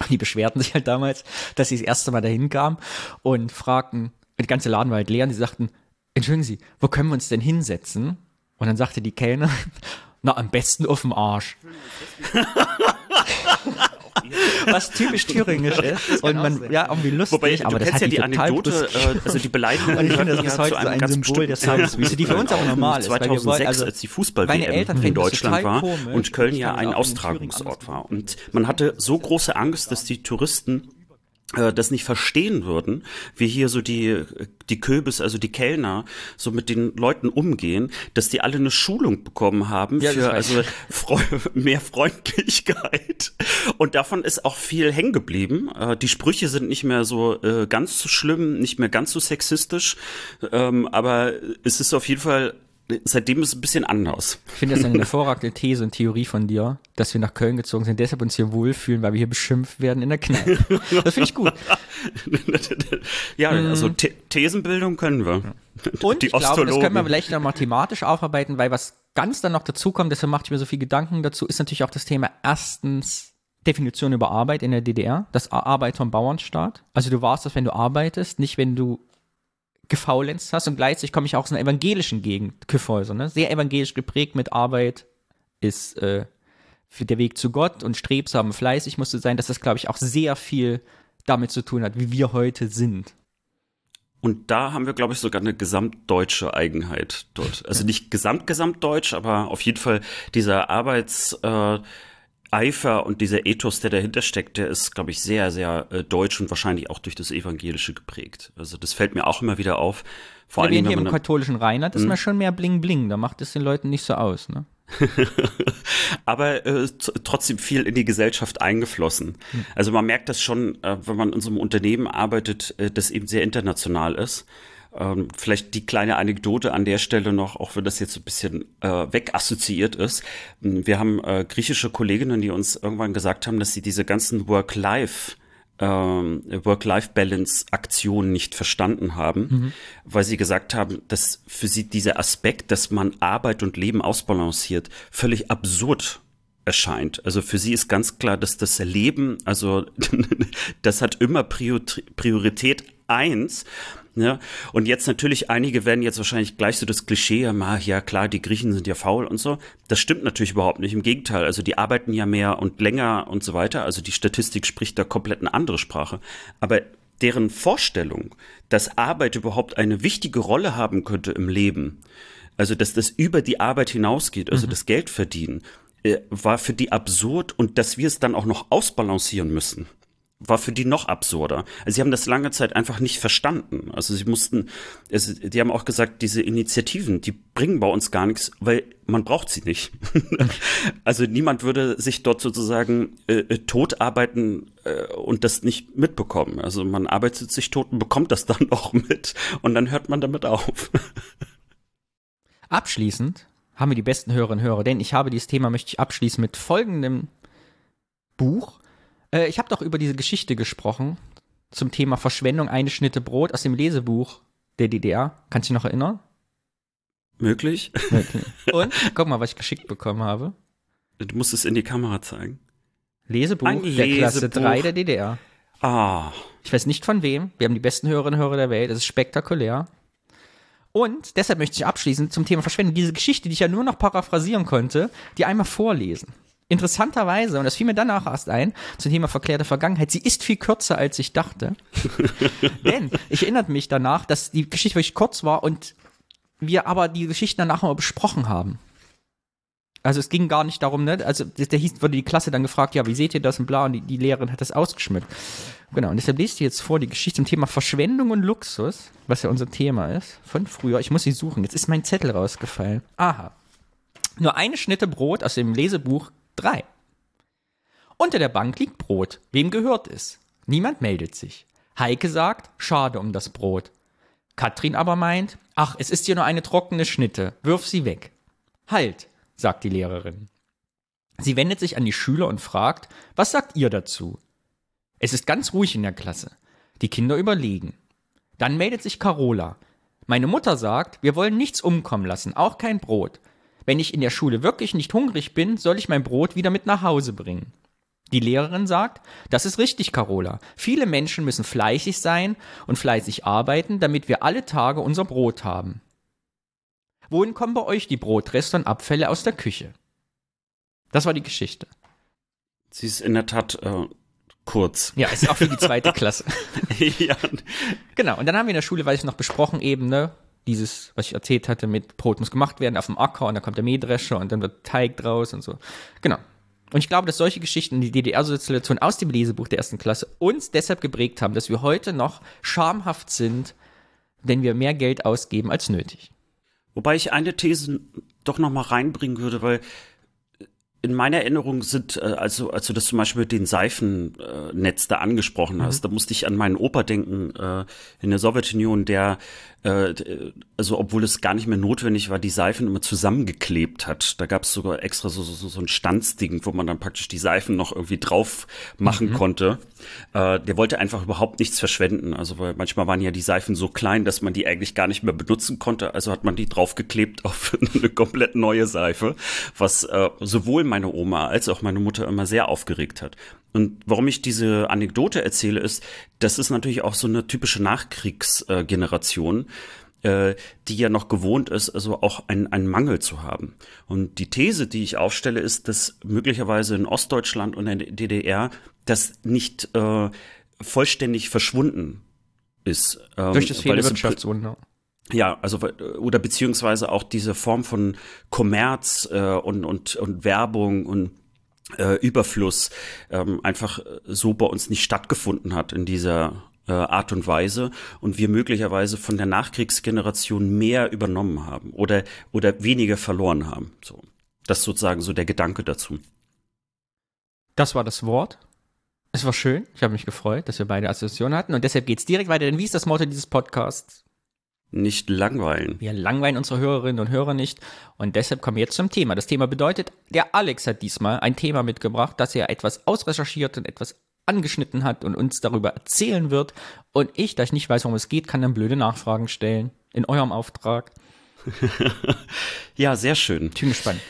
Und die beschwerten sich halt damals, dass sie das erste Mal dahin kamen und fragten, die ganze Laden war halt leer, und sie sagten, entschuldigen Sie, wo können wir uns denn hinsetzen? Und dann sagte die Kellner, na, am besten auf dem Arsch. was typisch thüringisch ist. Und man, ja, irgendwie lustig, Wobei, aber das hat ja die Anekdote, äh, also die Beleidigung und ich finde, das ist heute so ein Symbol der Servicewüste, die für uns auch normal ist. 2006, wollen, also, als die Fußball-WM in Deutschland war und Köln ja ein Austragungsort war. Und man hatte so große Angst, dass die Touristen äh, das nicht verstehen würden, wie hier so die, die Köbis, also die Kellner, so mit den Leuten umgehen, dass die alle eine Schulung bekommen haben ja, für also Freu mehr Freundlichkeit. Und davon ist auch viel hängen geblieben. Äh, die Sprüche sind nicht mehr so äh, ganz so schlimm, nicht mehr ganz so sexistisch, ähm, aber es ist auf jeden Fall seitdem ist es ein bisschen anders. Ich finde das eine hervorragende These und Theorie von dir, dass wir nach Köln gezogen sind, deshalb uns hier wohlfühlen, weil wir hier beschimpft werden in der Kneipe. Das finde ich gut. ja, mhm. also The Thesenbildung können wir. Und Die ich glaube, das können wir vielleicht noch mathematisch aufarbeiten, weil was ganz dann noch dazu kommt, deshalb mache ich mir so viel Gedanken dazu, ist natürlich auch das Thema erstens Definition über Arbeit in der DDR, das Arbeiter- und Bauernstaat. Also du warst das, wenn du arbeitest, nicht wenn du gefaulenzt hast. Und gleichzeitig komme ich auch aus einer evangelischen Gegend, Kyffhäuser, ne? sehr evangelisch geprägt mit Arbeit ist äh, für der Weg zu Gott und strebsam, fleißig musst du sein, dass das, glaube ich, auch sehr viel damit zu tun hat, wie wir heute sind. Und da haben wir, glaube ich, sogar eine gesamtdeutsche Eigenheit dort. Also nicht gesamt-gesamtdeutsch, aber auf jeden Fall dieser Arbeitseifer äh, und dieser Ethos, der dahinter steckt, der ist, glaube ich, sehr, sehr äh, deutsch und wahrscheinlich auch durch das Evangelische geprägt. Also das fällt mir auch immer wieder auf. Vor ja, allem, hier im katholischen Rheinland ist hm? man schon mehr Bling-Bling. Da macht es den Leuten nicht so aus, ne? aber äh, trotzdem viel in die Gesellschaft eingeflossen. Hm. Also man merkt das schon, äh, wenn man in so einem Unternehmen arbeitet, äh, das eben sehr international ist. Ähm, vielleicht die kleine Anekdote an der Stelle noch, auch wenn das jetzt so ein bisschen äh, wegassoziiert ist. Hm, wir haben äh, griechische Kolleginnen, die uns irgendwann gesagt haben, dass sie diese ganzen Work-Life ähm, Work-Life-Balance-Aktion nicht verstanden haben, mhm. weil sie gesagt haben, dass für sie dieser Aspekt, dass man Arbeit und Leben ausbalanciert, völlig absurd erscheint. Also für sie ist ganz klar, dass das Leben, also das hat immer Priorität eins ja, und jetzt natürlich, einige werden jetzt wahrscheinlich gleich so das Klischee haben, ja klar, die Griechen sind ja faul und so. Das stimmt natürlich überhaupt nicht. Im Gegenteil, also die arbeiten ja mehr und länger und so weiter. Also die Statistik spricht da komplett eine andere Sprache. Aber deren Vorstellung, dass Arbeit überhaupt eine wichtige Rolle haben könnte im Leben, also dass das über die Arbeit hinausgeht, also mhm. das Geld verdienen, äh, war für die absurd und dass wir es dann auch noch ausbalancieren müssen war für die noch absurder. Also sie haben das lange Zeit einfach nicht verstanden. Also sie mussten, also die haben auch gesagt, diese Initiativen, die bringen bei uns gar nichts, weil man braucht sie nicht. also niemand würde sich dort sozusagen äh, äh, tot arbeiten äh, und das nicht mitbekommen. Also man arbeitet sich tot und bekommt das dann auch mit und dann hört man damit auf. Abschließend haben wir die besten Hörerinnen und Hörer, denn ich habe dieses Thema, möchte ich abschließen mit folgendem Buch äh, ich habe doch über diese Geschichte gesprochen zum Thema Verschwendung eine Schnitte Brot aus dem Lesebuch der DDR. Kannst du dich noch erinnern? Möglich. Und guck mal, was ich geschickt bekommen habe. Du musst es in die Kamera zeigen. Lesebuch Ein der Lesebuch. Klasse 3 der DDR. Ah. Ich weiß nicht von wem. Wir haben die besten Hörerinnen und Hörer der Welt. Es ist spektakulär. Und deshalb möchte ich abschließend zum Thema Verschwendung diese Geschichte, die ich ja nur noch paraphrasieren konnte, die einmal vorlesen. Interessanterweise, und das fiel mir danach erst ein, zum Thema verklärte Vergangenheit, sie ist viel kürzer, als ich dachte. Denn ich erinnerte mich danach, dass die Geschichte wirklich kurz war und wir aber die Geschichten danach mal besprochen haben. Also es ging gar nicht darum, ne? Also der hieß, wurde die Klasse dann gefragt, ja, wie seht ihr das und bla, und die, die Lehrerin hat das ausgeschmückt. Genau, und deshalb lese ich jetzt vor die Geschichte zum Thema Verschwendung und Luxus, was ja unser Thema ist, von früher. Ich muss sie suchen. Jetzt ist mein Zettel rausgefallen. Aha. Nur eine Schnitte Brot aus dem Lesebuch 3. Unter der Bank liegt Brot. Wem gehört es? Niemand meldet sich. Heike sagt, schade um das Brot. Katrin aber meint, ach, es ist hier nur eine trockene Schnitte, wirf sie weg. Halt, sagt die Lehrerin. Sie wendet sich an die Schüler und fragt, was sagt ihr dazu? Es ist ganz ruhig in der Klasse. Die Kinder überlegen. Dann meldet sich Carola. Meine Mutter sagt, wir wollen nichts umkommen lassen, auch kein Brot. Wenn ich in der Schule wirklich nicht hungrig bin, soll ich mein Brot wieder mit nach Hause bringen. Die Lehrerin sagt, das ist richtig, Carola. Viele Menschen müssen fleißig sein und fleißig arbeiten, damit wir alle Tage unser Brot haben. Wohin kommen bei euch die Brotreste und Abfälle aus der Küche? Das war die Geschichte. Sie ist in der Tat äh, kurz. Ja, ist auch für die zweite Klasse. ja. Genau, und dann haben wir in der Schule, weiß ich noch, besprochen eben, ne, dieses, was ich erzählt hatte, mit Brot muss gemacht werden auf dem Acker und dann kommt der Mähdrescher und dann wird Teig draus und so. Genau. Und ich glaube, dass solche Geschichten, die DDR-Sozialisation aus dem Lesebuch der ersten Klasse uns deshalb geprägt haben, dass wir heute noch schamhaft sind, wenn wir mehr Geld ausgeben als nötig. Wobei ich eine These doch noch mal reinbringen würde, weil in meiner Erinnerung sind, äh, also als du das zum Beispiel mit den Seifennetz da angesprochen hast, mhm. da musste ich an meinen Opa denken äh, in der Sowjetunion, der äh, also obwohl es gar nicht mehr notwendig war, die Seifen immer zusammengeklebt hat. Da gab es sogar extra so, so, so ein Stanzding, wo man dann praktisch die Seifen noch irgendwie drauf machen mhm. konnte. Äh, der wollte einfach überhaupt nichts verschwenden. Also weil manchmal waren ja die Seifen so klein, dass man die eigentlich gar nicht mehr benutzen konnte. Also hat man die draufgeklebt auf eine komplett neue Seife, was äh, sowohl meine Oma als auch meine Mutter immer sehr aufgeregt hat. Und warum ich diese Anekdote erzähle, ist, das ist natürlich auch so eine typische Nachkriegsgeneration, äh, die ja noch gewohnt ist, also auch einen, einen Mangel zu haben. Und die These, die ich aufstelle, ist, dass möglicherweise in Ostdeutschland und in der DDR das nicht äh, vollständig verschwunden ist. Ähm, Durch das fehlende Wirtschaftswunder. Ja, also oder beziehungsweise auch diese Form von Kommerz äh, und, und, und Werbung und äh, Überfluss ähm, einfach so bei uns nicht stattgefunden hat in dieser äh, Art und Weise und wir möglicherweise von der Nachkriegsgeneration mehr übernommen haben oder, oder weniger verloren haben. So. Das ist sozusagen so der Gedanke dazu. Das war das Wort. Es war schön. Ich habe mich gefreut, dass wir beide Assoziationen hatten und deshalb geht es direkt weiter. Denn wie ist das Motto dieses Podcasts? nicht langweilen. Wir langweilen unsere Hörerinnen und Hörer nicht. Und deshalb kommen wir jetzt zum Thema. Das Thema bedeutet, der Alex hat diesmal ein Thema mitgebracht, das er etwas ausrecherchiert und etwas angeschnitten hat und uns darüber erzählen wird. Und ich, da ich nicht weiß, worum es geht, kann dann blöde Nachfragen stellen. In eurem Auftrag. ja, sehr schön. Ich bin gespannt.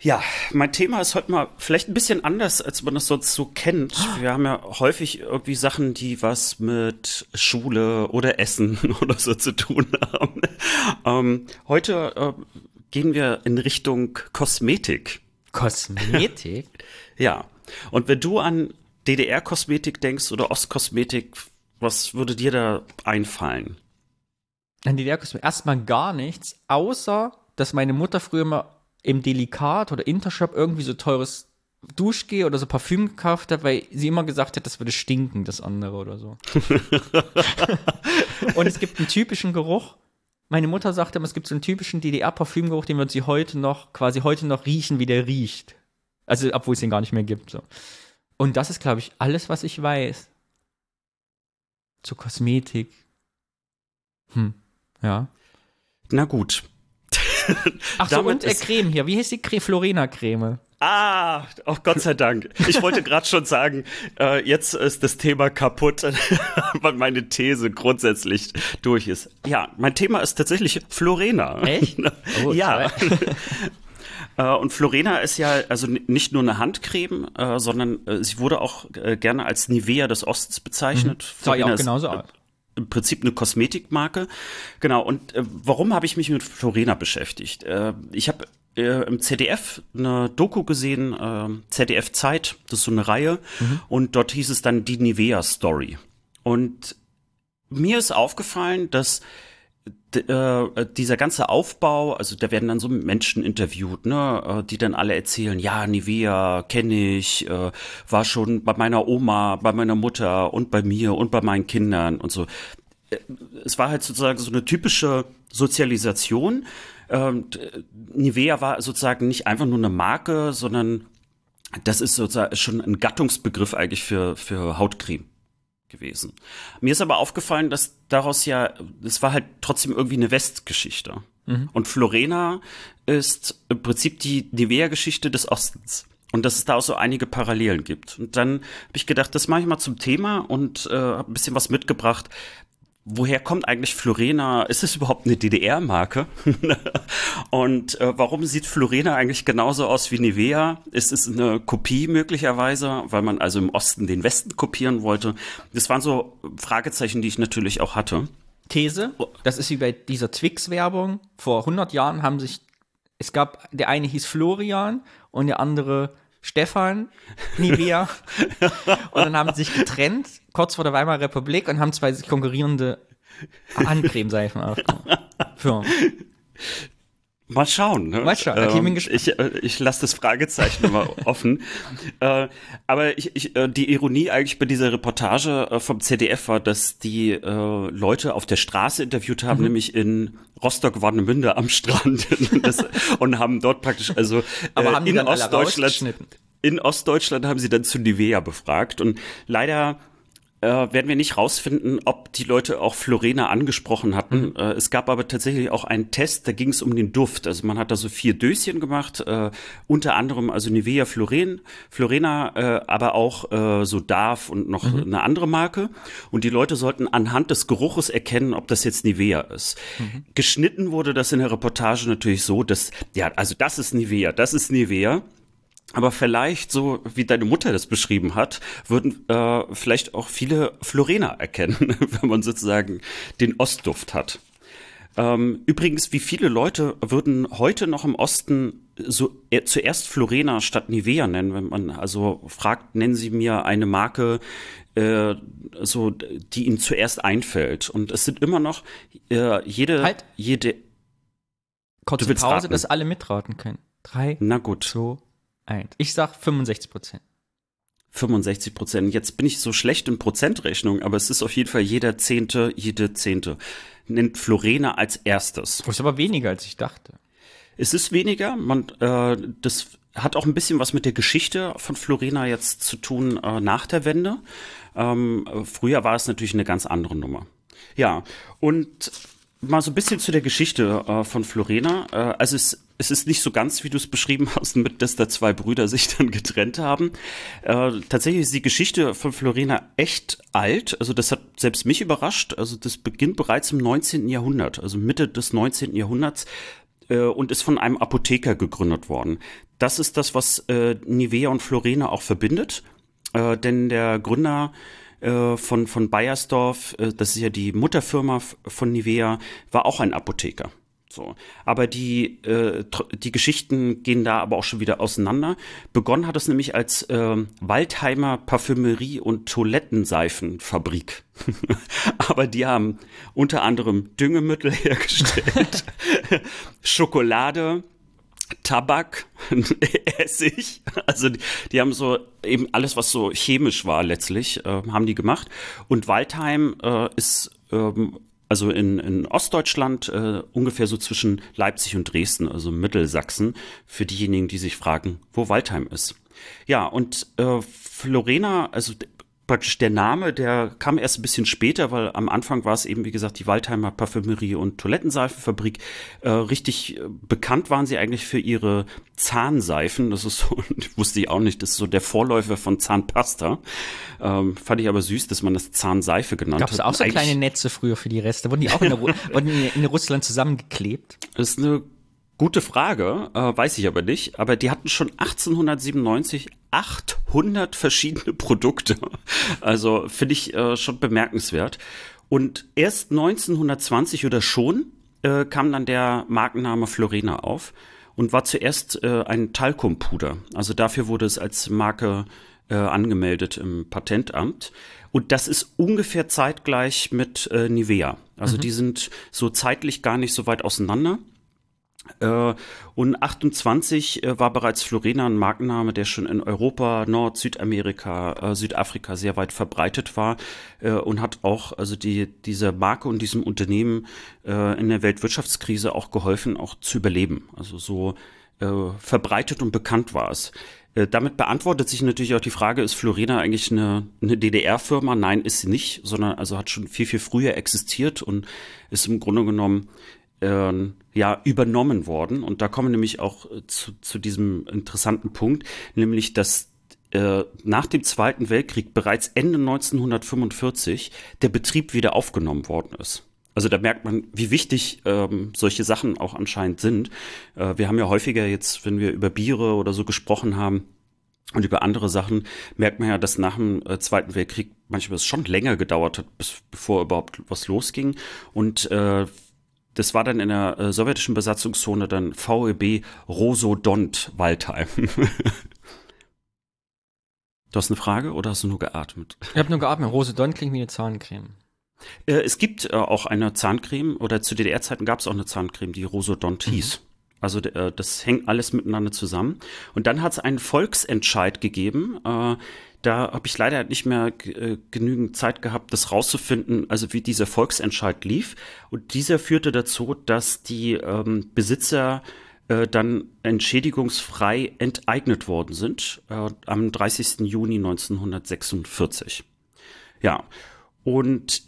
Ja, mein Thema ist heute mal vielleicht ein bisschen anders, als man das sonst so kennt. Wir haben ja häufig irgendwie Sachen, die was mit Schule oder Essen oder so zu tun haben. Ähm, heute äh, gehen wir in Richtung Kosmetik. Kosmetik? ja. Und wenn du an DDR-Kosmetik denkst oder Ostkosmetik, was würde dir da einfallen? An DDR-Kosmetik erstmal gar nichts, außer dass meine Mutter früher mal im Delikat oder Intershop irgendwie so teures Duschgel oder so Parfüm gekauft hat, weil sie immer gesagt hat, das würde stinken, das andere oder so. und es gibt einen typischen Geruch. Meine Mutter sagte immer, es gibt so einen typischen DDR-Parfümgeruch, den wird sie heute noch, quasi heute noch riechen, wie der riecht. Also, obwohl es den gar nicht mehr gibt. So. Und das ist, glaube ich, alles, was ich weiß. Zur Kosmetik. Hm, ja. Na gut. Ach so, und äh, Creme hier. Wie heißt die Creme? Florena-Creme. Ah, oh Gott sei Dank. Ich wollte gerade schon sagen, äh, jetzt ist das Thema kaputt, weil meine These grundsätzlich durch ist. Ja, mein Thema ist tatsächlich Florena. Echt? Oh, ja. Äh, und Florena ist ja also nicht nur eine Handcreme, äh, sondern äh, sie wurde auch gerne als Nivea des Ostens bezeichnet. Mhm. Sah ja auch genauso aus im Prinzip eine Kosmetikmarke. Genau, und äh, warum habe ich mich mit Florena beschäftigt? Äh, ich habe äh, im ZDF eine Doku gesehen, ZDF Zeit, das ist so eine Reihe, mhm. und dort hieß es dann die Nivea Story. Und mir ist aufgefallen, dass äh, dieser ganze Aufbau, also da werden dann so Menschen interviewt, ne, äh, die dann alle erzählen, ja, Nivea kenne ich, äh, war schon bei meiner Oma, bei meiner Mutter und bei mir und bei meinen Kindern und so. Äh, es war halt sozusagen so eine typische Sozialisation. Ähm, Nivea war sozusagen nicht einfach nur eine Marke, sondern das ist sozusagen schon ein Gattungsbegriff eigentlich für, für Hautcreme gewesen. Mir ist aber aufgefallen, dass daraus ja, es war halt trotzdem irgendwie eine Westgeschichte. Mhm. Und Florena ist im Prinzip die Nivea-Geschichte des Ostens. Und dass es da auch so einige Parallelen gibt. Und dann habe ich gedacht, das mache ich mal zum Thema und äh, habe ein bisschen was mitgebracht, woher kommt eigentlich Florena? Ist es überhaupt eine DDR-Marke? und äh, warum sieht Florena eigentlich genauso aus wie Nivea? Ist es eine Kopie möglicherweise, weil man also im Osten den Westen kopieren wollte? Das waren so Fragezeichen, die ich natürlich auch hatte. These, das ist wie bei dieser Twix-Werbung. Vor 100 Jahren haben sich, es gab, der eine hieß Florian und der andere Stefan Nivea. und dann haben sie sich getrennt, kurz vor der Weimarer Republik, und haben zwei konkurrierende Handcremeseifen aufgenommen. Mal schauen. Ne? Mal schauen. Okay, ähm, ich, äh, ich lasse das Fragezeichen mal offen. Äh, aber ich, ich, äh, die Ironie eigentlich bei dieser Reportage äh, vom ZDF war, dass die äh, Leute auf der Straße interviewt haben, mhm. nämlich in Rostock-Warnemünde am Strand das, und haben dort praktisch also aber haben in Ostdeutschland in Ostdeutschland haben sie dann zu Nivea befragt und leider äh, werden wir nicht rausfinden, ob die Leute auch Florena angesprochen hatten. Mhm. Äh, es gab aber tatsächlich auch einen Test, da ging es um den Duft. Also man hat da so vier Döschen gemacht, äh, unter anderem also Nivea Floren, Florena, äh, aber auch äh, so Darf und noch mhm. eine andere Marke. Und die Leute sollten anhand des Geruches erkennen, ob das jetzt Nivea ist. Mhm. Geschnitten wurde das in der Reportage natürlich so, dass, ja, also das ist Nivea, das ist Nivea. Aber vielleicht, so wie deine Mutter das beschrieben hat, würden äh, vielleicht auch viele Florena erkennen, wenn man sozusagen den Ostduft hat. Ähm, übrigens, wie viele Leute würden heute noch im Osten so, äh, zuerst Florena statt Nivea nennen, wenn man also fragt, nennen Sie mir eine Marke, äh, so, die Ihnen zuerst einfällt. Und es sind immer noch äh, jede, halt. jede. Kurze Pause, raten. dass alle mitraten können. Drei. Na gut. So. 1. Ich sag 65 Prozent. 65 Prozent. Jetzt bin ich so schlecht in Prozentrechnung, aber es ist auf jeden Fall jeder Zehnte, jede Zehnte. Nennt Florena als erstes. Das ist aber weniger, als ich dachte. Es ist weniger. Man, äh, das hat auch ein bisschen was mit der Geschichte von Florena jetzt zu tun äh, nach der Wende. Ähm, früher war es natürlich eine ganz andere Nummer. Ja, und mal so ein bisschen zu der Geschichte äh, von Florena. Äh, also es es ist nicht so ganz, wie du es beschrieben hast, mit, dass da zwei Brüder sich dann getrennt haben. Äh, tatsächlich ist die Geschichte von Florena echt alt. Also das hat selbst mich überrascht. Also das beginnt bereits im 19. Jahrhundert, also Mitte des 19. Jahrhunderts äh, und ist von einem Apotheker gegründet worden. Das ist das, was äh, Nivea und Florena auch verbindet. Äh, denn der Gründer äh, von, von Bayersdorf, äh, das ist ja die Mutterfirma von Nivea, war auch ein Apotheker. So. Aber die, äh, die Geschichten gehen da aber auch schon wieder auseinander. Begonnen hat es nämlich als äh, Waldheimer Parfümerie- und Toilettenseifenfabrik. aber die haben unter anderem Düngemittel hergestellt, Schokolade, Tabak, Essig. Also die, die, haben so eben alles, was so chemisch war letztlich, äh, haben die gemacht. Und Waldheim äh, ist ähm, also in, in Ostdeutschland äh, ungefähr so zwischen Leipzig und Dresden, also Mittelsachsen, für diejenigen, die sich fragen, wo Waldheim ist. Ja, und äh, Florena, also praktisch der Name, der kam erst ein bisschen später, weil am Anfang war es eben, wie gesagt, die Waldheimer Parfümerie und Toilettenseifenfabrik. Äh, richtig äh, bekannt waren sie eigentlich für ihre Zahnseifen. Das ist so, wusste ich auch nicht, das ist so der Vorläufer von Zahnpasta. Ähm, fand ich aber süß, dass man das Zahnseife genannt Gab's hat. Gab es auch so kleine Netze früher für die Reste? Wurden die auch in, der, wurden in Russland zusammengeklebt? Das ist eine Gute Frage, äh, weiß ich aber nicht. Aber die hatten schon 1897 800 verschiedene Produkte. Also finde ich äh, schon bemerkenswert. Und erst 1920 oder schon äh, kam dann der Markenname Florena auf und war zuerst äh, ein Talkumpuder. Also dafür wurde es als Marke äh, angemeldet im Patentamt. Und das ist ungefähr zeitgleich mit äh, Nivea. Also mhm. die sind so zeitlich gar nicht so weit auseinander. Äh, und 28 äh, war bereits Florena ein Markenname, der schon in Europa, Nord-, Südamerika, äh, Südafrika sehr weit verbreitet war und hat auch also die diese Marke und diesem Unternehmen in der Weltwirtschaftskrise auch geholfen, auch zu überleben. Also so verbreitet und bekannt war es. Damit beantwortet sich natürlich auch die Frage, ist Florena eigentlich eine, eine DDR-Firma? Nein, ist sie nicht, sondern also hat schon viel, viel früher existiert und ist im Grunde genommen äh, ja übernommen worden. Und da kommen nämlich auch äh, zu, zu diesem interessanten Punkt, nämlich dass äh, nach dem Zweiten Weltkrieg bereits Ende 1945 der Betrieb wieder aufgenommen worden ist. Also da merkt man, wie wichtig ähm, solche Sachen auch anscheinend sind. Äh, wir haben ja häufiger jetzt, wenn wir über Biere oder so gesprochen haben, und über andere Sachen merkt man ja, dass nach dem äh, Zweiten Weltkrieg manchmal es schon länger gedauert hat, bis, bevor überhaupt was losging. Und äh, das war dann in der äh, sowjetischen Besatzungszone dann VEB Rosodont Waldheim. du hast eine Frage oder hast du nur geatmet? Ich habe nur geatmet. Rosodont klingt wie eine Zahncreme. Äh, es gibt äh, auch eine Zahncreme oder zu DDR-Zeiten gab es auch eine Zahncreme, die Rosodont mhm. hieß. Also äh, das hängt alles miteinander zusammen. Und dann hat es einen Volksentscheid gegeben, äh, da habe ich leider nicht mehr äh, genügend Zeit gehabt, das rauszufinden, also wie dieser Volksentscheid lief. Und dieser führte dazu, dass die ähm, Besitzer äh, dann entschädigungsfrei enteignet worden sind äh, am 30. Juni 1946. Ja. Und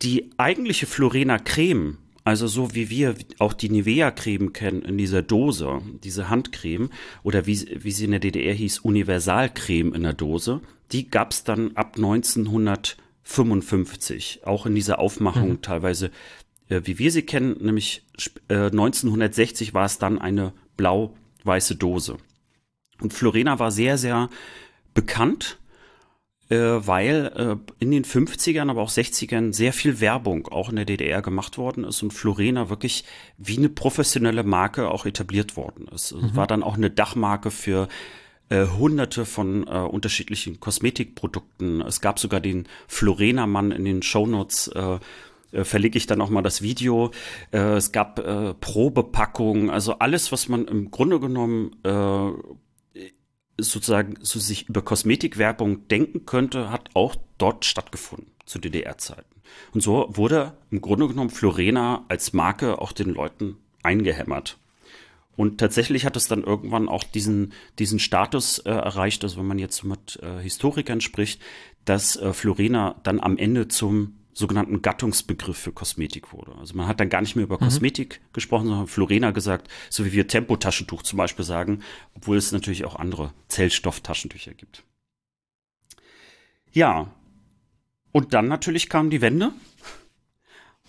die eigentliche Florena Creme, also so wie wir auch die Nivea-Creme kennen in dieser Dose, diese Handcreme oder wie, wie sie in der DDR hieß, Universalcreme in der Dose, die gab es dann ab 1955, auch in dieser Aufmachung mhm. teilweise, äh, wie wir sie kennen, nämlich äh, 1960 war es dann eine blau-weiße Dose. Und Florena war sehr, sehr bekannt äh, weil äh, in den 50ern, aber auch 60ern sehr viel Werbung auch in der DDR gemacht worden ist und Florena wirklich wie eine professionelle Marke auch etabliert worden ist. Mhm. War dann auch eine Dachmarke für äh, hunderte von äh, unterschiedlichen Kosmetikprodukten. Es gab sogar den Florena-Mann in den Shownotes, äh, äh, verlege ich dann auch mal das Video. Äh, es gab äh, Probepackungen, also alles, was man im Grunde genommen äh, sozusagen so sich über Kosmetikwerbung denken könnte, hat auch dort stattgefunden zu DDR-Zeiten. Und so wurde im Grunde genommen Florena als Marke auch den Leuten eingehämmert. Und tatsächlich hat es dann irgendwann auch diesen, diesen Status äh, erreicht, also wenn man jetzt mit äh, Historikern spricht, dass äh, Florena dann am Ende zum sogenannten Gattungsbegriff für Kosmetik wurde. Also man hat dann gar nicht mehr über mhm. Kosmetik gesprochen, sondern Florena gesagt, so wie wir Tempotaschentuch zum Beispiel sagen, obwohl es natürlich auch andere Zellstofftaschentücher gibt. Ja, und dann natürlich kam die Wende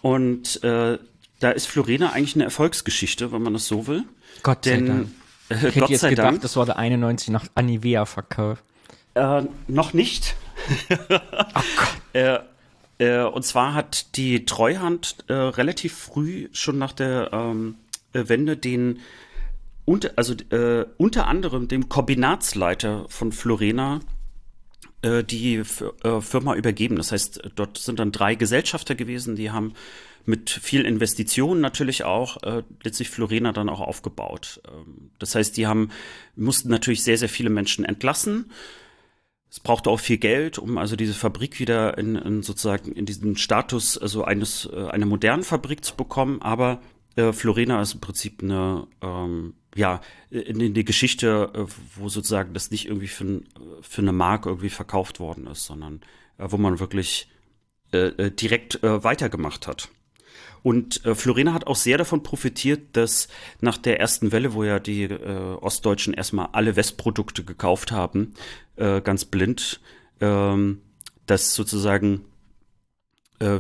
und äh, da ist Florena eigentlich eine Erfolgsgeschichte, wenn man das so will. Gott sei Denn, Dank. Äh, ich hätte Gott jetzt gedacht, Dank, das war der 91 nach Anivea verkauft. Äh, noch nicht. oh Gott. äh, äh, und zwar hat die Treuhand äh, relativ früh schon nach der ähm, äh, Wende den unter, also unter anderem dem Kombinatsleiter von Florena die Firma übergeben. Das heißt, dort sind dann drei Gesellschafter gewesen, die haben mit viel Investitionen natürlich auch äh, letztlich Florena dann auch aufgebaut. Ähm, das heißt, die haben mussten natürlich sehr sehr viele Menschen entlassen es brauchte auch viel Geld, um also diese Fabrik wieder in, in sozusagen in diesen Status, also eines äh, einer modernen Fabrik zu bekommen. Aber äh, Florena ist im Prinzip eine ähm, ja in, in die Geschichte, äh, wo sozusagen das nicht irgendwie für, für eine Mark irgendwie verkauft worden ist, sondern äh, wo man wirklich äh, äh direkt äh, weitergemacht hat. Und äh, Florina hat auch sehr davon profitiert, dass nach der ersten Welle, wo ja die äh, Ostdeutschen erstmal alle Westprodukte gekauft haben, äh, ganz blind, ähm, dass sozusagen äh,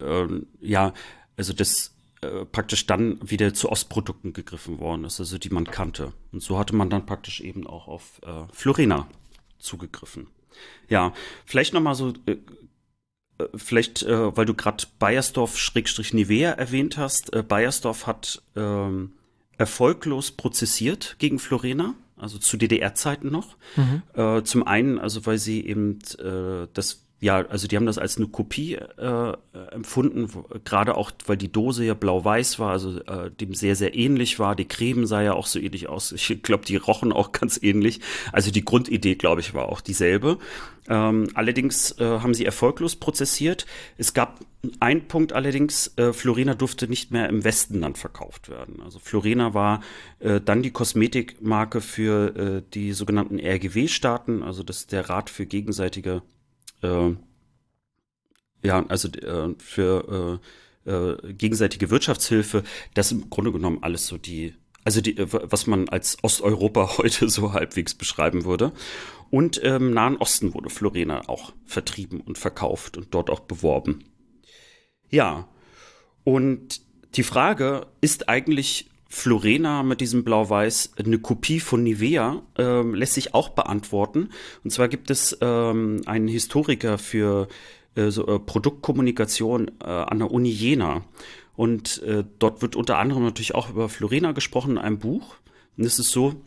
äh, ja, also das äh, praktisch dann wieder zu Ostprodukten gegriffen worden ist, also die man kannte. Und so hatte man dann praktisch eben auch auf äh, Florina zugegriffen. Ja, vielleicht noch mal so äh, vielleicht, äh, weil du gerade Bayersdorf-Nivea erwähnt hast, äh, Bayersdorf hat ähm, erfolglos prozessiert gegen Florena, also zu DDR-Zeiten noch. Mhm. Äh, zum einen, also weil sie eben äh, das ja, also die haben das als eine Kopie äh, empfunden, gerade auch, weil die Dose ja blau-weiß war, also äh, dem sehr, sehr ähnlich war. Die Creme sah ja auch so ähnlich aus. Ich glaube, die rochen auch ganz ähnlich. Also die Grundidee, glaube ich, war auch dieselbe. Ähm, allerdings äh, haben sie erfolglos prozessiert. Es gab einen Punkt allerdings, äh, Florina durfte nicht mehr im Westen dann verkauft werden. Also Florina war äh, dann die Kosmetikmarke für äh, die sogenannten RGW-Staaten, also das ist der Rat für gegenseitige äh, ja, also äh, für äh, äh, gegenseitige Wirtschaftshilfe, das im Grunde genommen alles so die, also die, was man als Osteuropa heute so halbwegs beschreiben würde. Und im Nahen Osten wurde Florena auch vertrieben und verkauft und dort auch beworben. Ja, und die Frage, ist eigentlich Florena mit diesem Blau-Weiß, eine Kopie von Nivea, äh, lässt sich auch beantworten. Und zwar gibt es ähm, einen Historiker für äh, so, äh, Produktkommunikation äh, an der Uni Jena. Und äh, dort wird unter anderem natürlich auch über Florena gesprochen in einem Buch. Und es ist so,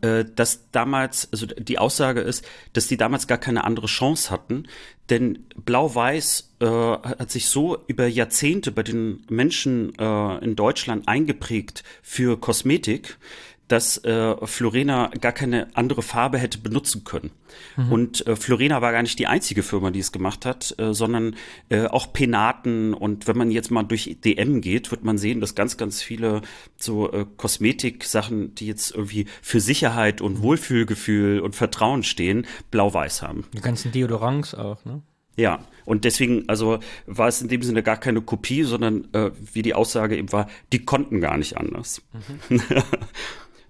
dass damals, also die Aussage ist, dass die damals gar keine andere Chance hatten, denn Blau-Weiß äh, hat sich so über Jahrzehnte bei den Menschen äh, in Deutschland eingeprägt für Kosmetik, dass äh, Florena gar keine andere Farbe hätte benutzen können. Mhm. Und äh, Florena war gar nicht die einzige Firma, die es gemacht hat, äh, sondern äh, auch Penaten. Und wenn man jetzt mal durch DM geht, wird man sehen, dass ganz, ganz viele so äh, Kosmetik-Sachen, die jetzt irgendwie für Sicherheit und Wohlfühlgefühl und Vertrauen stehen, blau-weiß haben. Die ganzen Deodorants auch, ne? Ja, und deswegen, also war es in dem Sinne gar keine Kopie, sondern äh, wie die Aussage eben war, die konnten gar nicht anders. Mhm.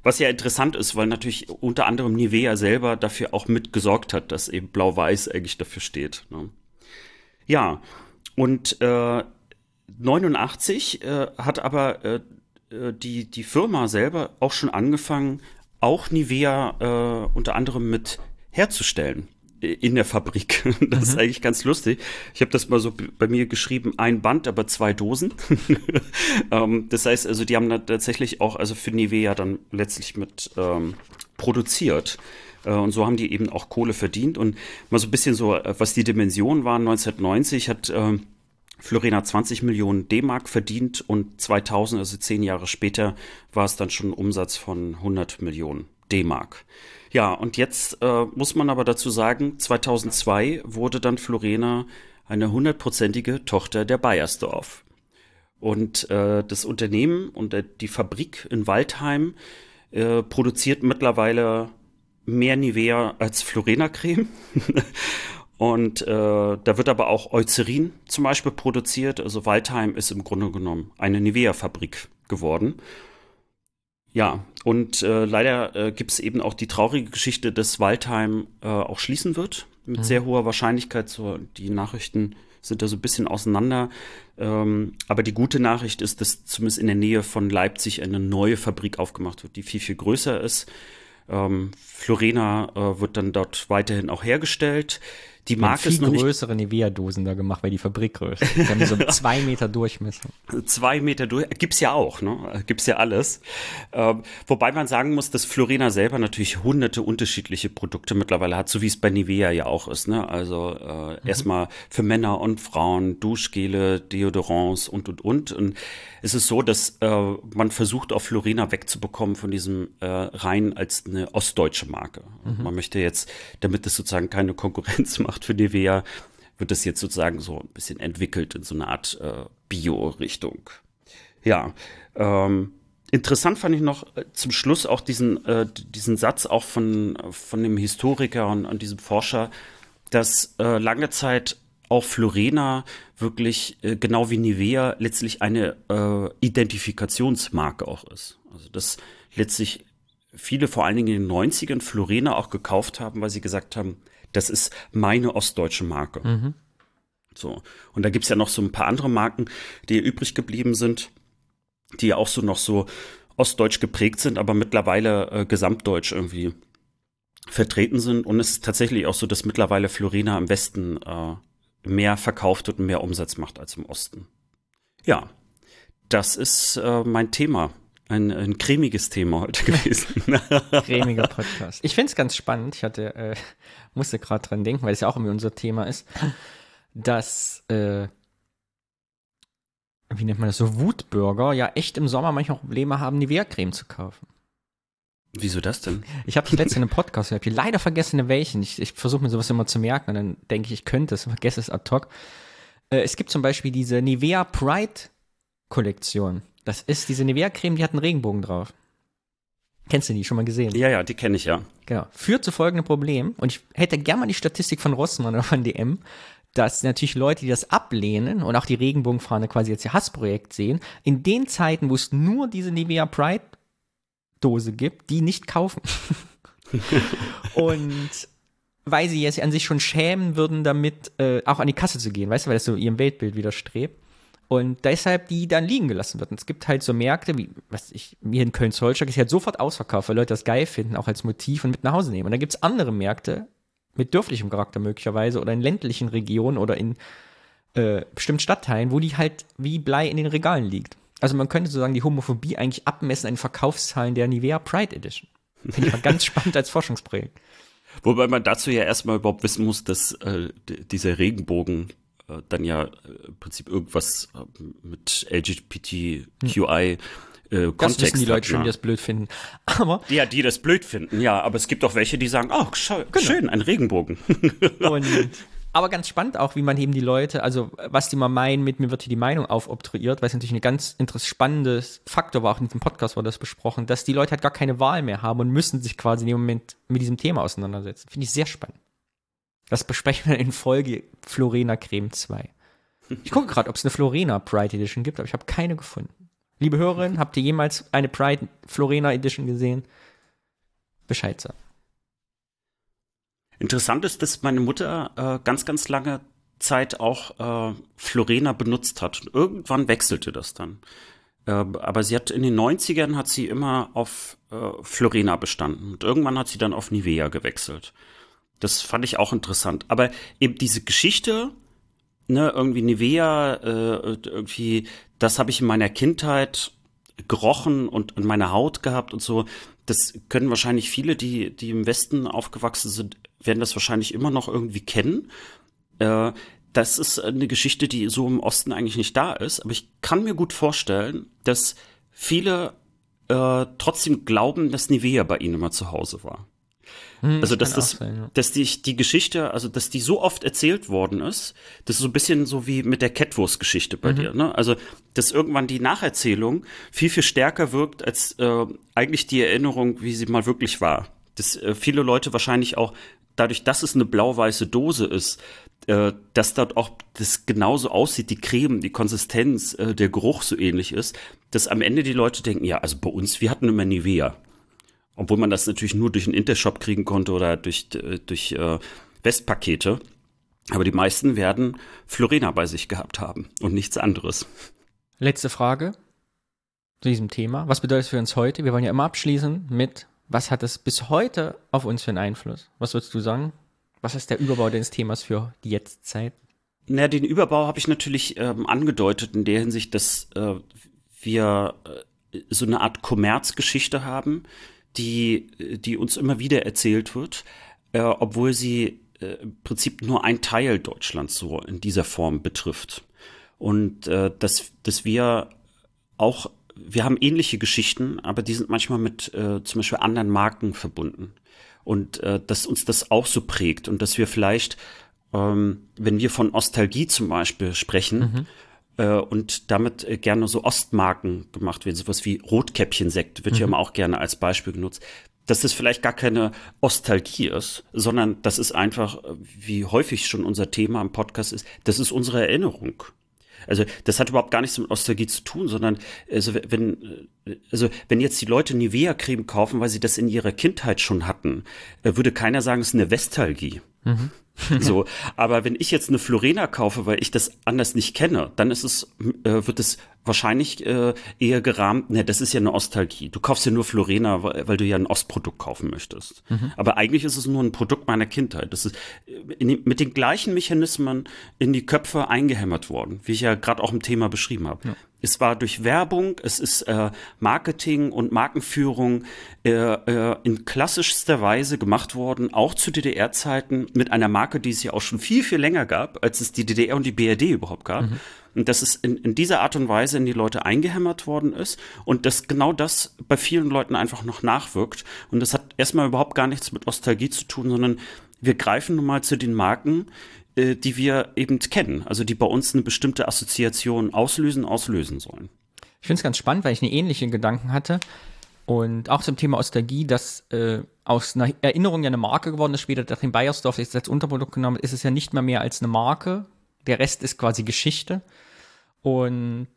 Was ja interessant ist, weil natürlich unter anderem Nivea selber dafür auch mitgesorgt hat, dass eben Blau-Weiß eigentlich dafür steht. Ne? Ja, und äh, 89 äh, hat aber äh, äh, die, die Firma selber auch schon angefangen, auch Nivea äh, unter anderem mit herzustellen in der Fabrik. Das mhm. ist eigentlich ganz lustig. Ich habe das mal so bei mir geschrieben, ein Band, aber zwei Dosen. ähm, das heißt also, die haben tatsächlich auch also für Nivea dann letztlich mit ähm, produziert. Äh, und so haben die eben auch Kohle verdient. Und mal so ein bisschen so, äh, was die Dimensionen waren, 1990 hat äh, Florena 20 Millionen D-Mark verdient und 2000, also zehn Jahre später, war es dann schon ein Umsatz von 100 Millionen D-Mark. Ja, und jetzt äh, muss man aber dazu sagen, 2002 wurde dann Florena eine hundertprozentige Tochter der Bayersdorf. Und äh, das Unternehmen und äh, die Fabrik in Waldheim äh, produziert mittlerweile mehr Nivea als Florena-Creme. und äh, da wird aber auch Eucerin zum Beispiel produziert. Also Waldheim ist im Grunde genommen eine Nivea-Fabrik geworden. Ja, und äh, leider äh, gibt es eben auch die traurige Geschichte, dass Waldheim äh, auch schließen wird. Mit mhm. sehr hoher Wahrscheinlichkeit. So, die Nachrichten sind da so ein bisschen auseinander. Ähm, aber die gute Nachricht ist, dass zumindest in der Nähe von Leipzig eine neue Fabrik aufgemacht wird, die viel, viel größer ist. Ähm, Florena äh, wird dann dort weiterhin auch hergestellt. Die Marke ist noch größere Nivea-Dosen da gemacht, weil die Fabrik größer. Die haben so zwei Meter Durchmesser. Zwei Meter durch, gibt's ja auch, ne? Gibt's ja alles. Ähm, wobei man sagen muss, dass Florena selber natürlich hunderte unterschiedliche Produkte mittlerweile hat, so wie es bei Nivea ja auch ist, ne? Also äh, mhm. erstmal für Männer und Frauen Duschgele, Deodorants und und und. Und es ist so, dass äh, man versucht, auch Florena wegzubekommen von diesem äh, rein als eine ostdeutsche Marke. Mhm. Man möchte jetzt, damit es sozusagen keine Konkurrenz macht, macht für Nivea, wird das jetzt sozusagen so ein bisschen entwickelt in so eine Art äh, Bio-Richtung. Ja, ähm, interessant fand ich noch äh, zum Schluss auch diesen, äh, diesen Satz auch von, von dem Historiker und, und diesem Forscher, dass äh, lange Zeit auch Florena wirklich äh, genau wie Nivea letztlich eine äh, Identifikationsmarke auch ist. Also dass letztlich viele vor allen Dingen in den 90ern Florena auch gekauft haben, weil sie gesagt haben, das ist meine ostdeutsche Marke. Mhm. So. Und da gibt's ja noch so ein paar andere Marken, die übrig geblieben sind, die ja auch so noch so ostdeutsch geprägt sind, aber mittlerweile äh, gesamtdeutsch irgendwie vertreten sind. Und es ist tatsächlich auch so, dass mittlerweile Florina im Westen äh, mehr verkauft und mehr Umsatz macht als im Osten. Ja, das ist äh, mein Thema ein, ein cremiges Thema heute gewesen. Cremiger Podcast. Ich finde es ganz spannend. Ich hatte, äh, musste gerade dran denken, weil es ja auch irgendwie unser Thema ist, dass, äh, wie nennt man das, so Wutbürger ja echt im Sommer manchmal Probleme haben, Nivea-Creme zu kaufen. Wieso das denn? Ich habe das letzte in einem Podcast gehört. Ich leider vergessen, welchen. Ich, ich versuche mir sowas immer zu merken und dann denke ich, ich könnte es, vergesse es ad hoc. Äh, es gibt zum Beispiel diese Nivea Pride Kollektion. Das ist diese Nivea-Creme, die hat einen Regenbogen drauf. Kennst du die schon mal gesehen? Ja, ja, die kenne ich ja. Genau. Führt zu folgendem Problem. Und ich hätte gerne mal die Statistik von Rossmann oder von DM, dass natürlich Leute, die das ablehnen und auch die Regenbogenfahne quasi als ihr Hassprojekt sehen, in den Zeiten, wo es nur diese Nivea Pride Dose gibt, die nicht kaufen. und weil sie es an sich schon schämen würden, damit äh, auch an die Kasse zu gehen, weißt du, weil das so ihrem Weltbild widerstrebt. Und deshalb die dann liegen gelassen wird. Und es gibt halt so Märkte, wie, was ich, mir in Köln-Zollstock ist halt sofort ausverkauft, weil Leute das geil finden, auch als Motiv und mit nach Hause nehmen. Und dann gibt es andere Märkte mit dörflichem Charakter möglicherweise oder in ländlichen Regionen oder in äh, bestimmten Stadtteilen, wo die halt wie Blei in den Regalen liegt. Also man könnte sozusagen die Homophobie eigentlich abmessen an den Verkaufszahlen der Nivea Pride Edition. Finde ich mal ganz spannend als Forschungsprojekt. Wobei man dazu ja erstmal überhaupt wissen muss, dass äh, dieser Regenbogen äh, dann ja äh, im Prinzip irgendwas äh, mit LGBTQI äh, Kontext Das wissen die Leute schon, die das blöd finden. Aber Ja, die das blöd finden, ja, aber es gibt auch welche, die sagen, oh, Genau. schön, ein Regenbogen. Und, aber ganz spannend auch, wie man eben die Leute, also was die mal meinen mit mir wird hier die Meinung aufobtruiert, weil es natürlich ein ganz interessantes, spannendes Faktor war, auch in diesem Podcast wurde das besprochen, dass die Leute halt gar keine Wahl mehr haben und müssen sich quasi in dem Moment mit diesem Thema auseinandersetzen. Finde ich sehr spannend. Das besprechen wir in Folge Florena Creme 2. Ich gucke gerade, ob es eine Florena Pride Edition gibt, aber ich habe keine gefunden. Liebe Hörerinnen, habt ihr jemals eine Pride Florena Edition gesehen? Bescheid sagen. Interessant ist, dass meine Mutter äh, ganz, ganz lange Zeit auch äh, Florena benutzt hat. Und irgendwann wechselte das dann. Äh, aber sie hat in den 90ern hat sie immer auf äh, Florena bestanden. Und irgendwann hat sie dann auf Nivea gewechselt. Das fand ich auch interessant. Aber eben diese Geschichte, ne, irgendwie Nivea, äh, irgendwie, das habe ich in meiner Kindheit gerochen und in meiner Haut gehabt und so. Das können wahrscheinlich viele, die, die im Westen aufgewachsen sind, werden das wahrscheinlich immer noch irgendwie kennen. Äh, das ist eine Geschichte, die so im Osten eigentlich nicht da ist. Aber ich kann mir gut vorstellen, dass viele äh, trotzdem glauben, dass Nivea bei ihnen immer zu Hause war. Also, dass Hm, das, sein, ja. dass die, die Geschichte, also, dass die so oft erzählt worden ist, das ist so ein bisschen so wie mit der Catwurst-Geschichte Mhm. bei dir, ne? Also, dass irgendwann die Nacherzählung viel, viel stärker wirkt als äh, eigentlich die Erinnerung, wie sie mal wirklich war. Dass äh, viele Leute wahrscheinlich auch, dadurch, dass es eine blau-weiße Dose ist, äh, dass dort auch das genauso aussieht, die Creme, die Konsistenz, äh, der Geruch so ähnlich ist, dass am Ende die Leute denken, ja, also bei uns, wir hatten immer Nivea. Obwohl man das natürlich nur durch einen Intershop kriegen konnte oder durch, äh, durch äh, Westpakete. Aber die meisten werden Florena bei sich gehabt haben und nichts anderes. Letzte Frage zu diesem Thema. Was bedeutet es für uns heute? Wir wollen ja immer abschließen mit, was hat es bis heute auf uns für einen Einfluss? Was würdest du sagen? Was ist der Überbau des Themas für die Jetztzeit? Naja, den Überbau habe ich natürlich ähm, angedeutet in der Hinsicht, dass äh, wir äh, so eine Art Kommerzgeschichte haben, die, die uns immer wieder erzählt wird, äh, obwohl sie äh, im Prinzip nur ein Teil Deutschlands so in dieser Form betrifft. Und äh, dass, dass wir auch, wir haben ähnliche Geschichten, aber die sind manchmal mit äh, zum Beispiel anderen Marken verbunden. Und äh, dass uns das auch so prägt und dass wir vielleicht, ähm, wenn wir von Ostalgie zum Beispiel sprechen, äh, und damit äh, gerne so Ostmarken gemacht werden, sowas wie Rotkäppchensekt wird ja immer auch gerne als Beispiel genutzt, dass das vielleicht gar keine Ostalgie ist, sondern das ist einfach, äh, wie häufig schon unser Thema im Podcast ist, das ist unsere Erinnerung. Also das hat überhaupt gar nichts mit Nostalgie zu tun, sondern also wenn äh, also wenn jetzt die Leute Nivea-Creme kaufen, weil sie das in ihrer Kindheit schon hatten, äh, würde keiner sagen, es ist eine Vestalgie. so, aber wenn ich jetzt eine Florena kaufe, weil ich das anders nicht kenne, dann ist es äh, wird es wahrscheinlich äh, eher gerahmt, ne, das ist ja eine Ostalgie. Du kaufst ja nur Florena, weil, weil du ja ein Ostprodukt kaufen möchtest. Aber eigentlich ist es nur ein Produkt meiner Kindheit. Das ist äh, in, mit den gleichen Mechanismen in die Köpfe eingehämmert worden, wie ich ja gerade auch im Thema beschrieben habe. Es war durch Werbung, es ist äh, Marketing und Markenführung äh, äh, in klassischster Weise gemacht worden, auch zu DDR-Zeiten mit einer Marke, die es ja auch schon viel, viel länger gab, als es die DDR und die BRD überhaupt gab. Und dass es in, in dieser Art und Weise in die Leute eingehämmert worden ist und dass genau das bei vielen Leuten einfach noch nachwirkt. Und das hat erstmal überhaupt gar nichts mit Nostalgie zu tun, sondern wir greifen nun mal zu den Marken, äh, die wir eben kennen, also die bei uns eine bestimmte Assoziation auslösen, auslösen sollen. Ich finde es ganz spannend, weil ich eine ähnliche Gedanken hatte. Und auch zum Thema Ostalgie, dass äh, aus einer Erinnerung ja eine Marke geworden ist, später nachdem Bayersdorf jetzt als Unterprodukt genommen ist es ja nicht mehr mehr als eine Marke. Der Rest ist quasi Geschichte. Und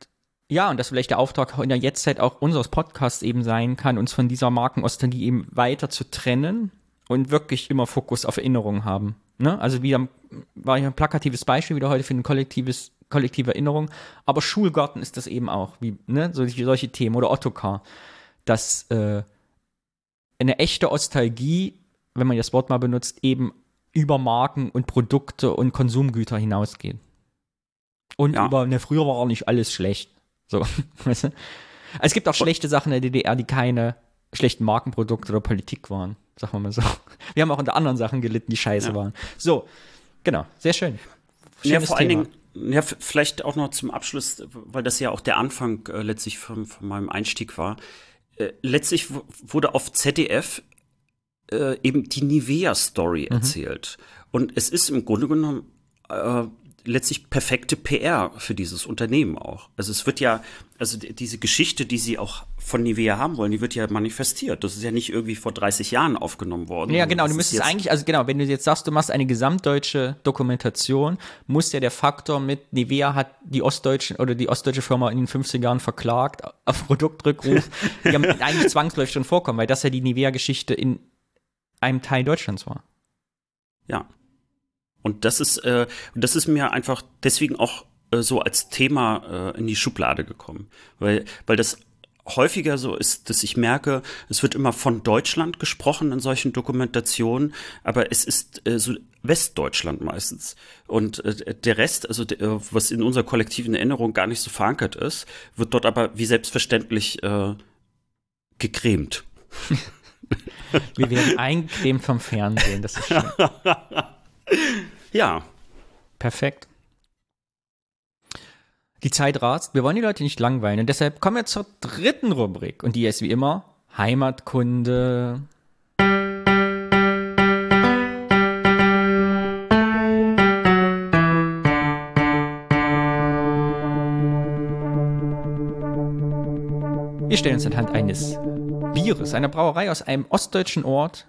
ja, und dass vielleicht der Auftrag in der Jetztzeit auch unseres Podcasts eben sein kann, uns von dieser Markenostalgie eben weiter zu trennen und wirklich immer Fokus auf Erinnerungen haben. Ne? Also wieder war ja ein plakatives Beispiel wieder heute für ein kollektives, kollektive Erinnerung. Aber Schulgarten ist das eben auch, wie, ne, solche, solche Themen oder Ottokar. Dass äh, eine echte Ostalgie, wenn man das Wort mal benutzt, eben über Marken und Produkte und Konsumgüter hinausgeht. Und Ja. über, ne, früher war auch nicht alles schlecht. So, weißt du? Es gibt auch schlechte Sachen in der DDR, die keine schlechten Markenprodukte oder Politik waren, sagen wir mal so. Wir haben auch unter anderen Sachen gelitten, die scheiße Ja. waren. So, genau, sehr schön. Ja, Schönes vor allen Thema. Dingen, Ja, vielleicht auch noch zum Abschluss, weil das ja auch der Anfang äh, letztlich von, von, meinem Einstieg war. Äh, letztlich wurde auf ZDF äh, eben die Nivea-Story mhm. erzählt. Und es ist im Grunde genommen äh, letztlich perfekte PR für dieses Unternehmen auch. Also es wird ja, also diese Geschichte, die sie auch von Nivea haben wollen, die wird ja manifestiert. Das ist ja nicht irgendwie vor 30 Jahren aufgenommen worden. Ja, genau. Du müsstest eigentlich, also genau, wenn du jetzt sagst, du machst eine gesamtdeutsche Dokumentation, muss ja der Faktor mit Nivea hat die ostdeutschen oder die ostdeutsche Firma in den 50 Jahren verklagt auf Produktrückruf, ja eigentlich zwangsläufig schon vorkommen, weil das ja die Nivea-Geschichte in einem Teil Deutschlands war. Ja, und das ist, äh, das ist mir einfach deswegen auch äh, so als Thema äh, in die Schublade gekommen. Weil, weil das häufiger so ist, dass ich merke, es wird immer von Deutschland gesprochen in solchen Dokumentationen, aber es ist äh, so Westdeutschland meistens. Und äh, der Rest, also der, was in unserer kollektiven Erinnerung gar nicht so verankert ist, wird dort aber wie selbstverständlich äh, gecremt. Wir werden eingecremt vom Fernsehen, das ist schön. Ja. Perfekt. Die Zeit rast. Wir wollen die Leute nicht langweilen. Und deshalb kommen wir zur dritten Rubrik. Und die ist wie immer Heimatkunde. Wir stellen uns anhand eines Bieres, einer Brauerei aus einem ostdeutschen Ort,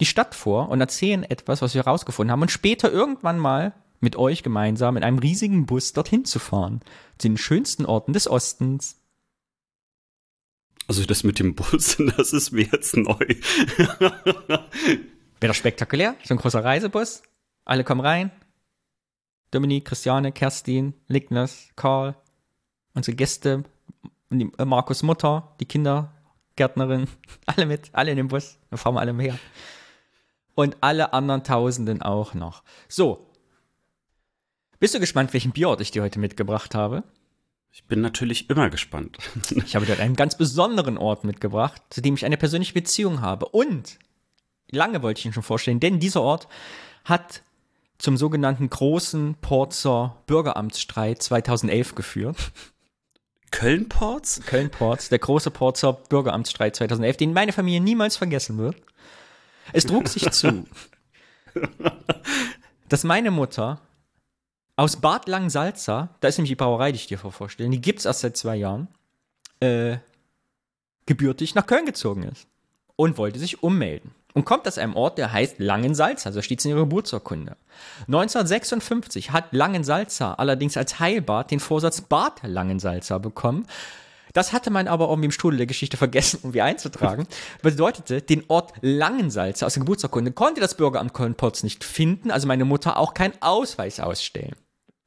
die Stadt vor und erzählen etwas, was wir herausgefunden haben und später irgendwann mal mit euch gemeinsam in einem riesigen Bus dorthin zu fahren. Zu den schönsten Orten des Ostens. Also das mit dem Bus, das ist mir jetzt neu. Wäre doch spektakulär. So ein großer Reisebus. Alle kommen rein. Dominik, Christiane, Kerstin, Lignas, Karl, unsere Gäste, Markus Mutter, die Kindergärtnerin, alle mit, alle in dem Bus. Dann fahren wir alle mehr und alle anderen Tausenden auch noch. So. Bist du gespannt, welchen Bierort ich dir heute mitgebracht habe? Ich bin natürlich immer gespannt. ich habe dir einen ganz besonderen Ort mitgebracht, zu dem ich eine persönliche Beziehung habe. Und lange wollte ich ihn schon vorstellen, denn dieser Ort hat zum sogenannten großen Porzer Bürgeramtsstreit 2011 geführt. Köln-Porz? Köln-Porz, der große Porzer Bürgeramtsstreit 2011, den meine Familie niemals vergessen wird. Es trug sich zu, dass meine Mutter aus Bad Langsalza, da ist nämlich die Brauerei, die ich dir vorstelle, die gibt es erst seit zwei Jahren, äh, gebürtig nach Köln gezogen ist und wollte sich ummelden. Und kommt aus einem Ort, der heißt Langensalza, so steht es in ihrer Geburtsurkunde. 1956 hat Langensalza allerdings als Heilbad den Vorsatz Bad Langensalza bekommen, das hatte man aber irgendwie im Strudel der Geschichte vergessen, irgendwie einzutragen. Bedeutete, den Ort Langensalze aus der Geburtsurkunde konnte das Bürgeramt Köln-Potz nicht finden, also meine Mutter auch keinen Ausweis ausstellen.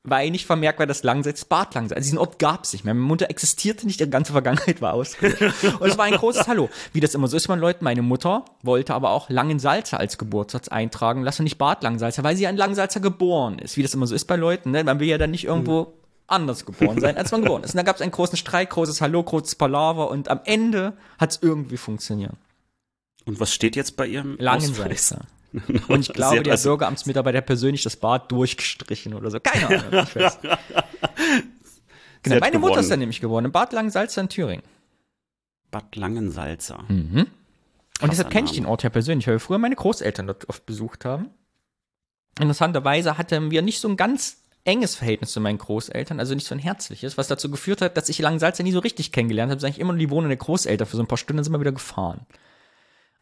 Weil nicht vermerkt war, dass Langsalz Bad Langsalz. Also diesen Ort gab es nicht mehr. Meine Mutter existierte nicht, ihre ganze Vergangenheit war ausgelöscht. Und es war ein großes Hallo. Wie das immer so ist, man Leute, meine Mutter wollte aber auch Langensalzer als Geburtssatz eintragen lassen, nicht Bad Langsalzer, weil sie an Langsalzer geboren ist. Wie das immer so ist bei Leuten, ne? Man will ja dann nicht irgendwo anders geboren sein, als man geboren ist. Und da gab es einen großen Streit, großes Hallo, großes Palaver und am Ende hat es irgendwie funktioniert. Und was steht jetzt bei Ihrem Langensalzer. Und ich glaube, der also Bürgeramtsmitarbeiter hat persönlich das Bad durchgestrichen oder so. Keine Ahnung. Ich weiß. genau, meine Mutter ist dann nämlich geworden. In Bad Langensalza in Thüringen. Bad Langensalza. Mhm. Und deshalb kenne ich den Ort ja persönlich, weil wir früher meine Großeltern dort oft besucht haben. Interessanterweise hatten wir nicht so ein ganz enges Verhältnis zu meinen Großeltern, also nicht so ein herzliches, was dazu geführt hat, dass ich Langensalza nie so richtig kennengelernt habe, sondern ich immer nur die Wohnung der Großeltern für so ein paar Stunden sind wir wieder gefahren.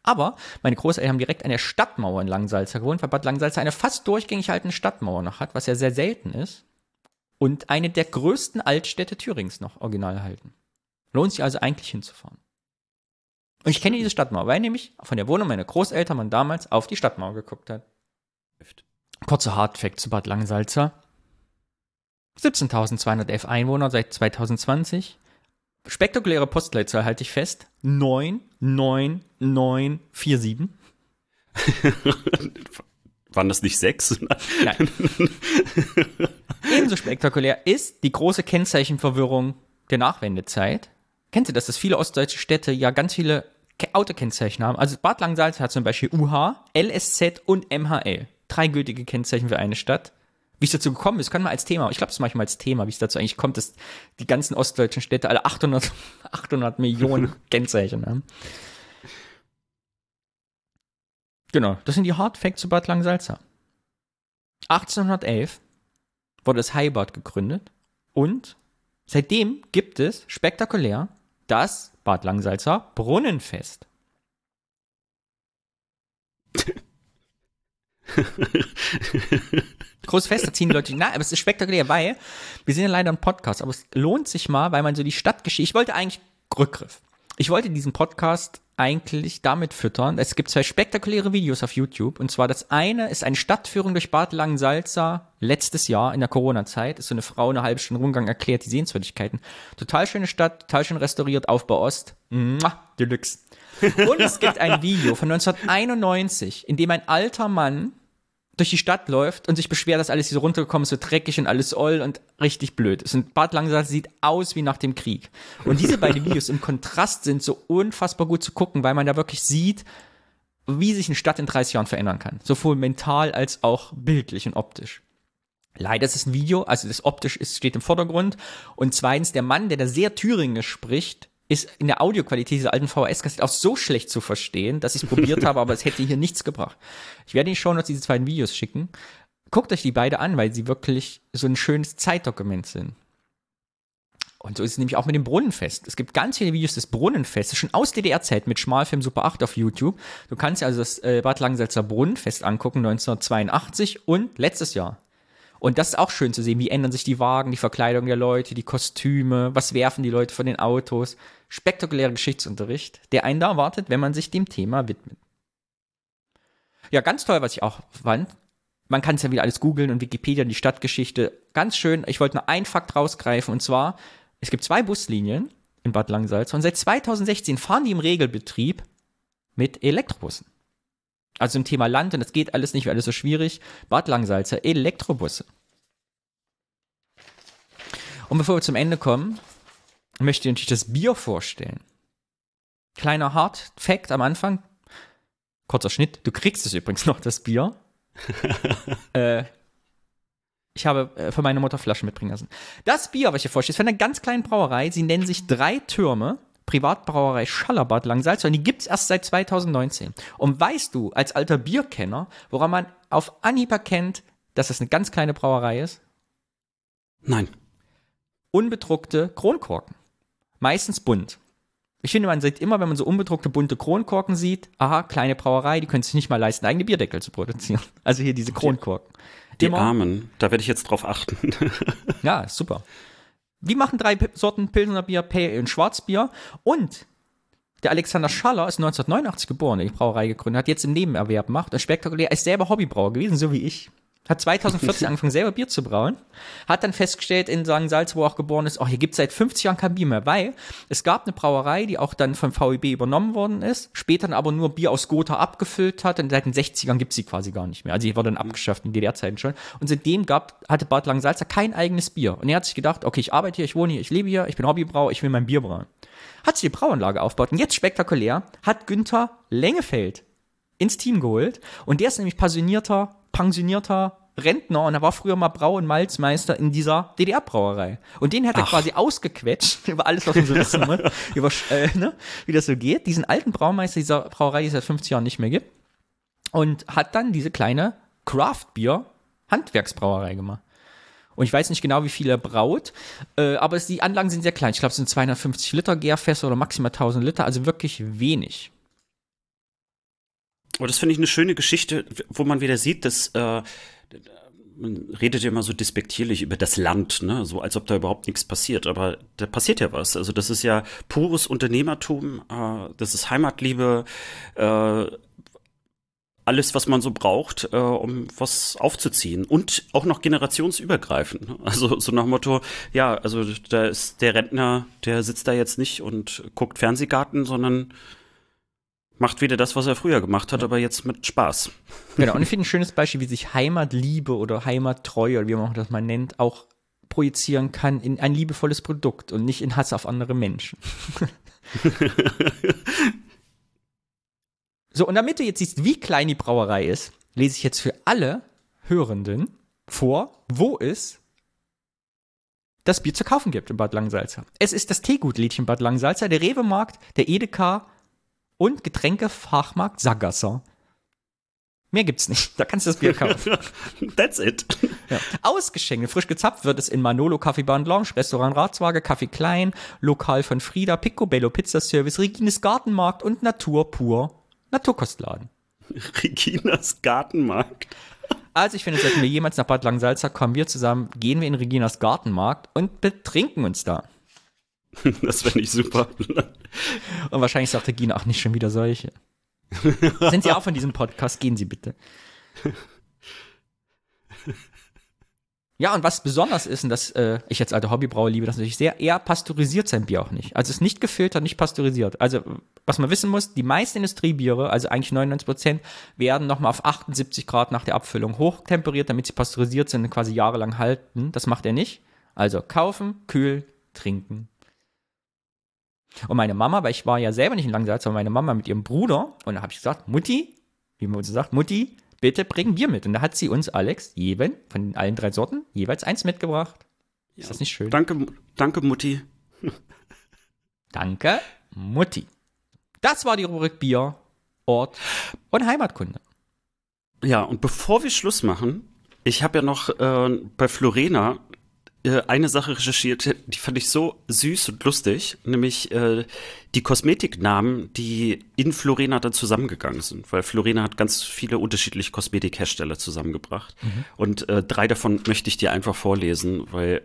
Aber meine Großeltern haben direkt an der Stadtmauer in Langensalza gewohnt, weil Bad Langensalza eine fast durchgängig haltende Stadtmauer noch hat, was ja sehr selten ist. Und eine der größten Altstädte Thürings noch original erhalten. Lohnt sich also eigentlich hinzufahren. Und ich kenne diese Stadtmauer, weil nämlich von der Wohnung meiner Großeltern man damals auf die Stadtmauer geguckt hat. Kurzer Hardfact zu Bad Langensalza. 17.211 Einwohner seit 2020. Spektakuläre Postleitzahl halte ich fest. 99947. Waren das nicht sechs? Nein. Ebenso spektakulär ist die große Kennzeichenverwirrung der Nachwendezeit. Kennst du das, dass viele ostdeutsche Städte ja ganz viele Autokennzeichen haben? Also Bad Langsalz hat zum Beispiel UH, LSZ und MHL. Drei gültige Kennzeichen für eine Stadt. Wie es dazu gekommen ist, können wir als Thema, ich glaube, das mache ich mal als Thema, wie es dazu eigentlich kommt, dass die ganzen ostdeutschen Städte alle 800, 800 Millionen Kennzeichen haben. Genau, das sind die Hard Facts zu Bad Langsalza. 1811 wurde das Heibad gegründet und seitdem gibt es spektakulär das Bad Langsalzer Brunnenfest. Großes Fest, da ziehen Leute, na, aber es ist spektakulär, weil wir sind ja leider ein Podcast, aber es lohnt sich mal, weil man so die Stadtgeschichte, ich wollte eigentlich Rückgriff. Ich wollte diesen Podcast eigentlich damit füttern. Es gibt zwei spektakuläre Videos auf YouTube. Und zwar das eine ist eine Stadtführung durch Bad Langensalza letztes Jahr in der Corona-Zeit. Ist so eine Frau eine halbe Stunde Rundgang erklärt die Sehenswürdigkeiten. Total schöne Stadt, total schön restauriert, Aufbau Ost. Mua, Deluxe. Und es gibt ein Video von 1991, in dem ein alter Mann durch die Stadt läuft und sich beschwert, dass alles hier so runtergekommen ist, so dreckig und alles oll und richtig blöd. Es sind Bad Langsatz sieht aus wie nach dem Krieg. Und diese beiden Videos im Kontrast sind so unfassbar gut zu gucken, weil man da wirklich sieht, wie sich eine Stadt in 30 Jahren verändern kann. Sowohl mental als auch bildlich und optisch. Leider ist es ein Video, also das optisch ist, steht im Vordergrund. Und zweitens, der Mann, der da sehr thüringisch spricht, ist in der Audioqualität dieser alten VHS-Kassette auch so schlecht zu verstehen, dass ich es probiert habe, aber es hätte hier nichts gebracht. Ich werde Ihnen schon noch diese beiden Videos schicken. Guckt euch die beide an, weil sie wirklich so ein schönes Zeitdokument sind. Und so ist es nämlich auch mit dem Brunnenfest. Es gibt ganz viele Videos des Brunnenfestes, schon aus DDR-Zeit mit Schmalfilm Super 8 auf YouTube. Du kannst dir also das äh, Bad Langensalzer Brunnenfest angucken, 1982 und letztes Jahr. Und das ist auch schön zu sehen, wie ändern sich die Wagen, die Verkleidung der Leute, die Kostüme, was werfen die Leute von den Autos. Spektakulärer Geschichtsunterricht, der einen da erwartet, wenn man sich dem Thema widmet. Ja, ganz toll, was ich auch fand. Man kann es ja wieder alles googeln und Wikipedia, die Stadtgeschichte. Ganz schön. Ich wollte nur einen Fakt rausgreifen und zwar, es gibt zwei Buslinien in Bad Langsalz und seit 2016 fahren die im Regelbetrieb mit Elektrobussen. Also im Thema Land, und das geht alles nicht, weil alles so schwierig. Bad Langsalzer, Elektrobusse. Und bevor wir zum Ende kommen, möchte ich natürlich das Bier vorstellen. Kleiner Hard Fact am Anfang. Kurzer Schnitt. Du kriegst es übrigens noch, das Bier. äh, ich habe äh, für meine Mutter Flaschen mitbringen lassen. Das Bier, was ich hier vorstelle, ist von einer ganz kleinen Brauerei. Sie nennen sich Drei Türme. Privatbrauerei Schallerbad Langsalz und die gibt es erst seit 2019. Und weißt du, als alter Bierkenner, woran man auf Anhieb erkennt, dass es eine ganz kleine Brauerei ist? Nein. Unbedruckte Kronkorken. Meistens bunt. Ich finde, man sieht immer, wenn man so unbedruckte bunte Kronkorken sieht, aha, kleine Brauerei, die können sich nicht mal leisten, eigene Bierdeckel zu produzieren. Also hier diese Kronkorken. Die immer. Armen, da werde ich jetzt drauf achten. ja, super. Wir machen drei Sorten Pilsener Bier, Pale und Schwarzbier. Und der Alexander Schaller ist 1989 geboren, der die Brauerei gegründet hat, jetzt im Nebenerwerb macht. Und spektakulär, ist selber Hobbybrauer gewesen, so wie ich. Hat 2014 angefangen, selber Bier zu brauen. Hat dann festgestellt in St. Salz, wo er auch geboren ist, oh, hier gibt es seit 50 Jahren kein Bier mehr, weil es gab eine Brauerei, die auch dann von VEB übernommen worden ist, später dann aber nur Bier aus Gotha abgefüllt hat und seit den 60ern gibt es sie quasi gar nicht mehr. Also die wurde dann abgeschafft in DDR-Zeiten schon. Und seitdem gab, hatte Bad Langensalza kein eigenes Bier. Und er hat sich gedacht, okay, ich arbeite hier, ich wohne hier, ich lebe hier, ich bin Hobbybrauer, ich will mein Bier brauen. Hat sich die Brauanlage aufgebaut und jetzt spektakulär hat Günther Lengefeld ins Team geholt und der ist nämlich passionierter, pensionierter Rentner und er war früher mal Brau- und Malzmeister in dieser DDR-Brauerei. Und den hat er Ach. quasi ausgequetscht über alles, was man so wissen muss, über, äh, ne, wie das so geht. Diesen alten Braumeister dieser Brauerei, die es seit 50 Jahren nicht mehr gibt. Und hat dann diese kleine Craft-Bier-Handwerksbrauerei gemacht. Und ich weiß nicht genau, wie viel er braut, äh, aber es, die Anlagen sind sehr klein. Ich glaube, es sind 250 Liter Gärfässer oder maximal 1000 Liter, also wirklich wenig. Oh, das finde ich eine schöne Geschichte, wo man wieder sieht, dass äh, man redet ja immer so despektierlich über das Land, ne? so als ob da überhaupt nichts passiert. Aber da passiert ja was. Also das ist ja pures Unternehmertum, äh, das ist Heimatliebe, äh, alles, was man so braucht, äh, um was aufzuziehen. Und auch noch generationsübergreifend. Ne? Also so nach dem Motto, ja, also da ist der Rentner, der sitzt da jetzt nicht und guckt Fernsehgarten, sondern macht wieder das, was er früher gemacht hat, aber jetzt mit Spaß. Genau, und ich finde ein schönes Beispiel, wie sich Heimatliebe oder Heimattreue oder wie man das mal nennt, auch projizieren kann in ein liebevolles Produkt und nicht in Hass auf andere Menschen. so, und damit du jetzt siehst, wie klein die Brauerei ist, lese ich jetzt für alle Hörenden vor, wo es das Bier zu kaufen gibt in Bad Langsalza. Es ist das Teegutlädchen Bad Langsalza, der Rewe-Markt, der Edeka und Getränkefachmarkt Sagasser. Mehr gibt's nicht. Da kannst du das Bier kaufen. That's it. Ja. Ausgeschenkt, frisch gezapft wird es in Manolo Café Bar Lounge, Restaurant Ratswaage, Café Klein, Lokal von Frieda, Picobello Pizza Service, Regines Gartenmarkt und Natur pur Naturkostladen. Reginas Gartenmarkt. Also ich finde, sollten wir jemals nach Bad Langsalza kommen, wir zusammen, gehen wir in Reginas Gartenmarkt und betrinken uns da. Das fände ich super. Und wahrscheinlich sagt Regina auch nicht schon wieder solche. Sind Sie auch von diesem Podcast? Gehen Sie bitte. Ja, und was besonders ist, und das äh, ich als alter Hobbybrauer liebe das natürlich sehr, er pasteurisiert sein Bier auch nicht. Also es ist nicht gefiltert, nicht pasteurisiert. Also was man wissen muss, die meisten Industriebiere, also eigentlich 99 Prozent, werden nochmal auf 78 Grad nach der Abfüllung hochtemperiert, damit sie pasteurisiert sind und quasi jahrelang halten. Das macht er nicht. Also kaufen, kühl, trinken. Und meine Mama, weil ich war ja selber nicht in Langsalz, aber meine Mama mit ihrem Bruder, und da habe ich gesagt, Mutti, wie man so sagt, Mutti, bitte bring Bier mit. Und da hat sie uns, Alex, jeden von allen drei Sorten jeweils eins mitgebracht. Ist ja. das nicht schön? Danke, danke, Mutti. danke, Mutti. Das war die Rubrik Bier, Ort und Heimatkunde. Ja, und bevor wir Schluss machen, ich habe ja noch äh, bei Florena eine Sache recherchiert, die fand ich so süß und lustig, nämlich äh, die Kosmetiknamen, die in Florena dann zusammengegangen sind, weil Florena hat ganz viele unterschiedliche Kosmetikhersteller zusammengebracht mhm. und äh, drei davon möchte ich dir einfach vorlesen, weil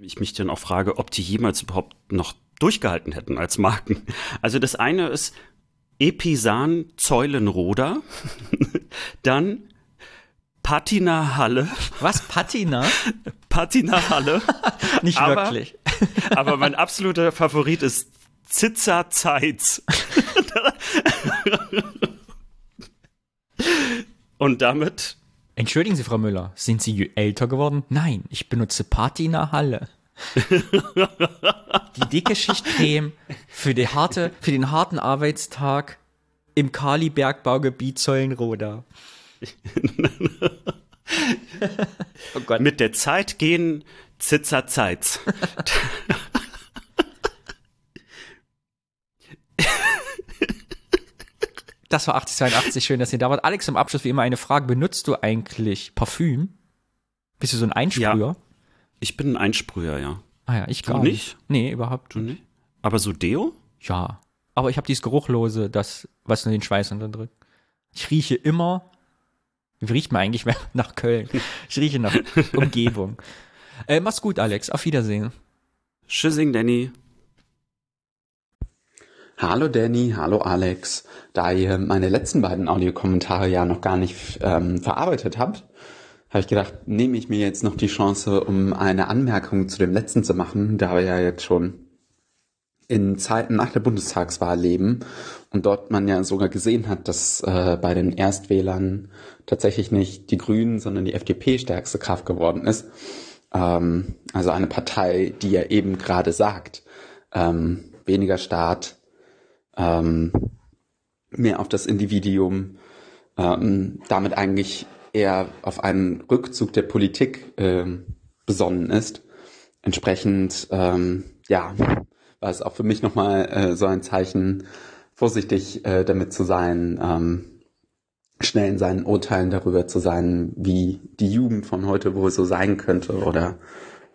ich mich dann auch frage, ob die jemals überhaupt noch durchgehalten hätten als Marken. Also das eine ist Episan Zeulenroder, dann Patina Halle. Was, Patina? Patina Halle. Nicht aber, wirklich. aber mein absoluter Favorit ist Zitza Zeitz. Und damit. Entschuldigen Sie, Frau Müller, sind Sie älter geworden? Nein, ich benutze Patina Halle. die dicke Schichtcreme für, die harte, für den harten Arbeitstag im Kali-Bergbaugebiet Zollenroda. Oh Gott. Mit der Zeit gehen Zitzer Zeits. Das war 8082, schön, dass ihr da wart. Alex, zum Abschluss wie immer eine Frage. Benutzt du eigentlich Parfüm? Bist du so ein Einsprüher? Ja, ich bin ein Einsprüher, ja. Ah ja, ich du gar nicht. nicht. Nee, überhaupt du nicht. Aber so Deo? Ja. Aber ich habe dieses Geruchlose, das, was nur den Schweiß unterdrückt. Ich rieche immer wie riecht man eigentlich nach Köln? Ich rieche nach Umgebung. Äh, mach's gut, Alex. Auf Wiedersehen. Tschüssing, Danny. Hallo Danny, hallo Alex. Da ihr meine letzten beiden Audiokommentare ja noch gar nicht ähm, verarbeitet habt, habe ich gedacht, nehme ich mir jetzt noch die Chance, um eine Anmerkung zu dem letzten zu machen, da wir ja jetzt schon in Zeiten nach der Bundestagswahl leben und dort man ja sogar gesehen hat, dass äh, bei den Erstwählern tatsächlich nicht die Grünen, sondern die FDP stärkste Kraft geworden ist. Ähm, also eine Partei, die ja eben gerade sagt, ähm, weniger Staat, ähm, mehr auf das Individuum, ähm, damit eigentlich eher auf einen Rückzug der Politik ähm, besonnen ist. Entsprechend, ähm, ja, war es auch für mich nochmal äh, so ein Zeichen, vorsichtig äh, damit zu sein, ähm, schnell in seinen Urteilen darüber zu sein, wie die Jugend von heute wohl so sein könnte oder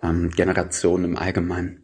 ähm, Generationen im Allgemeinen.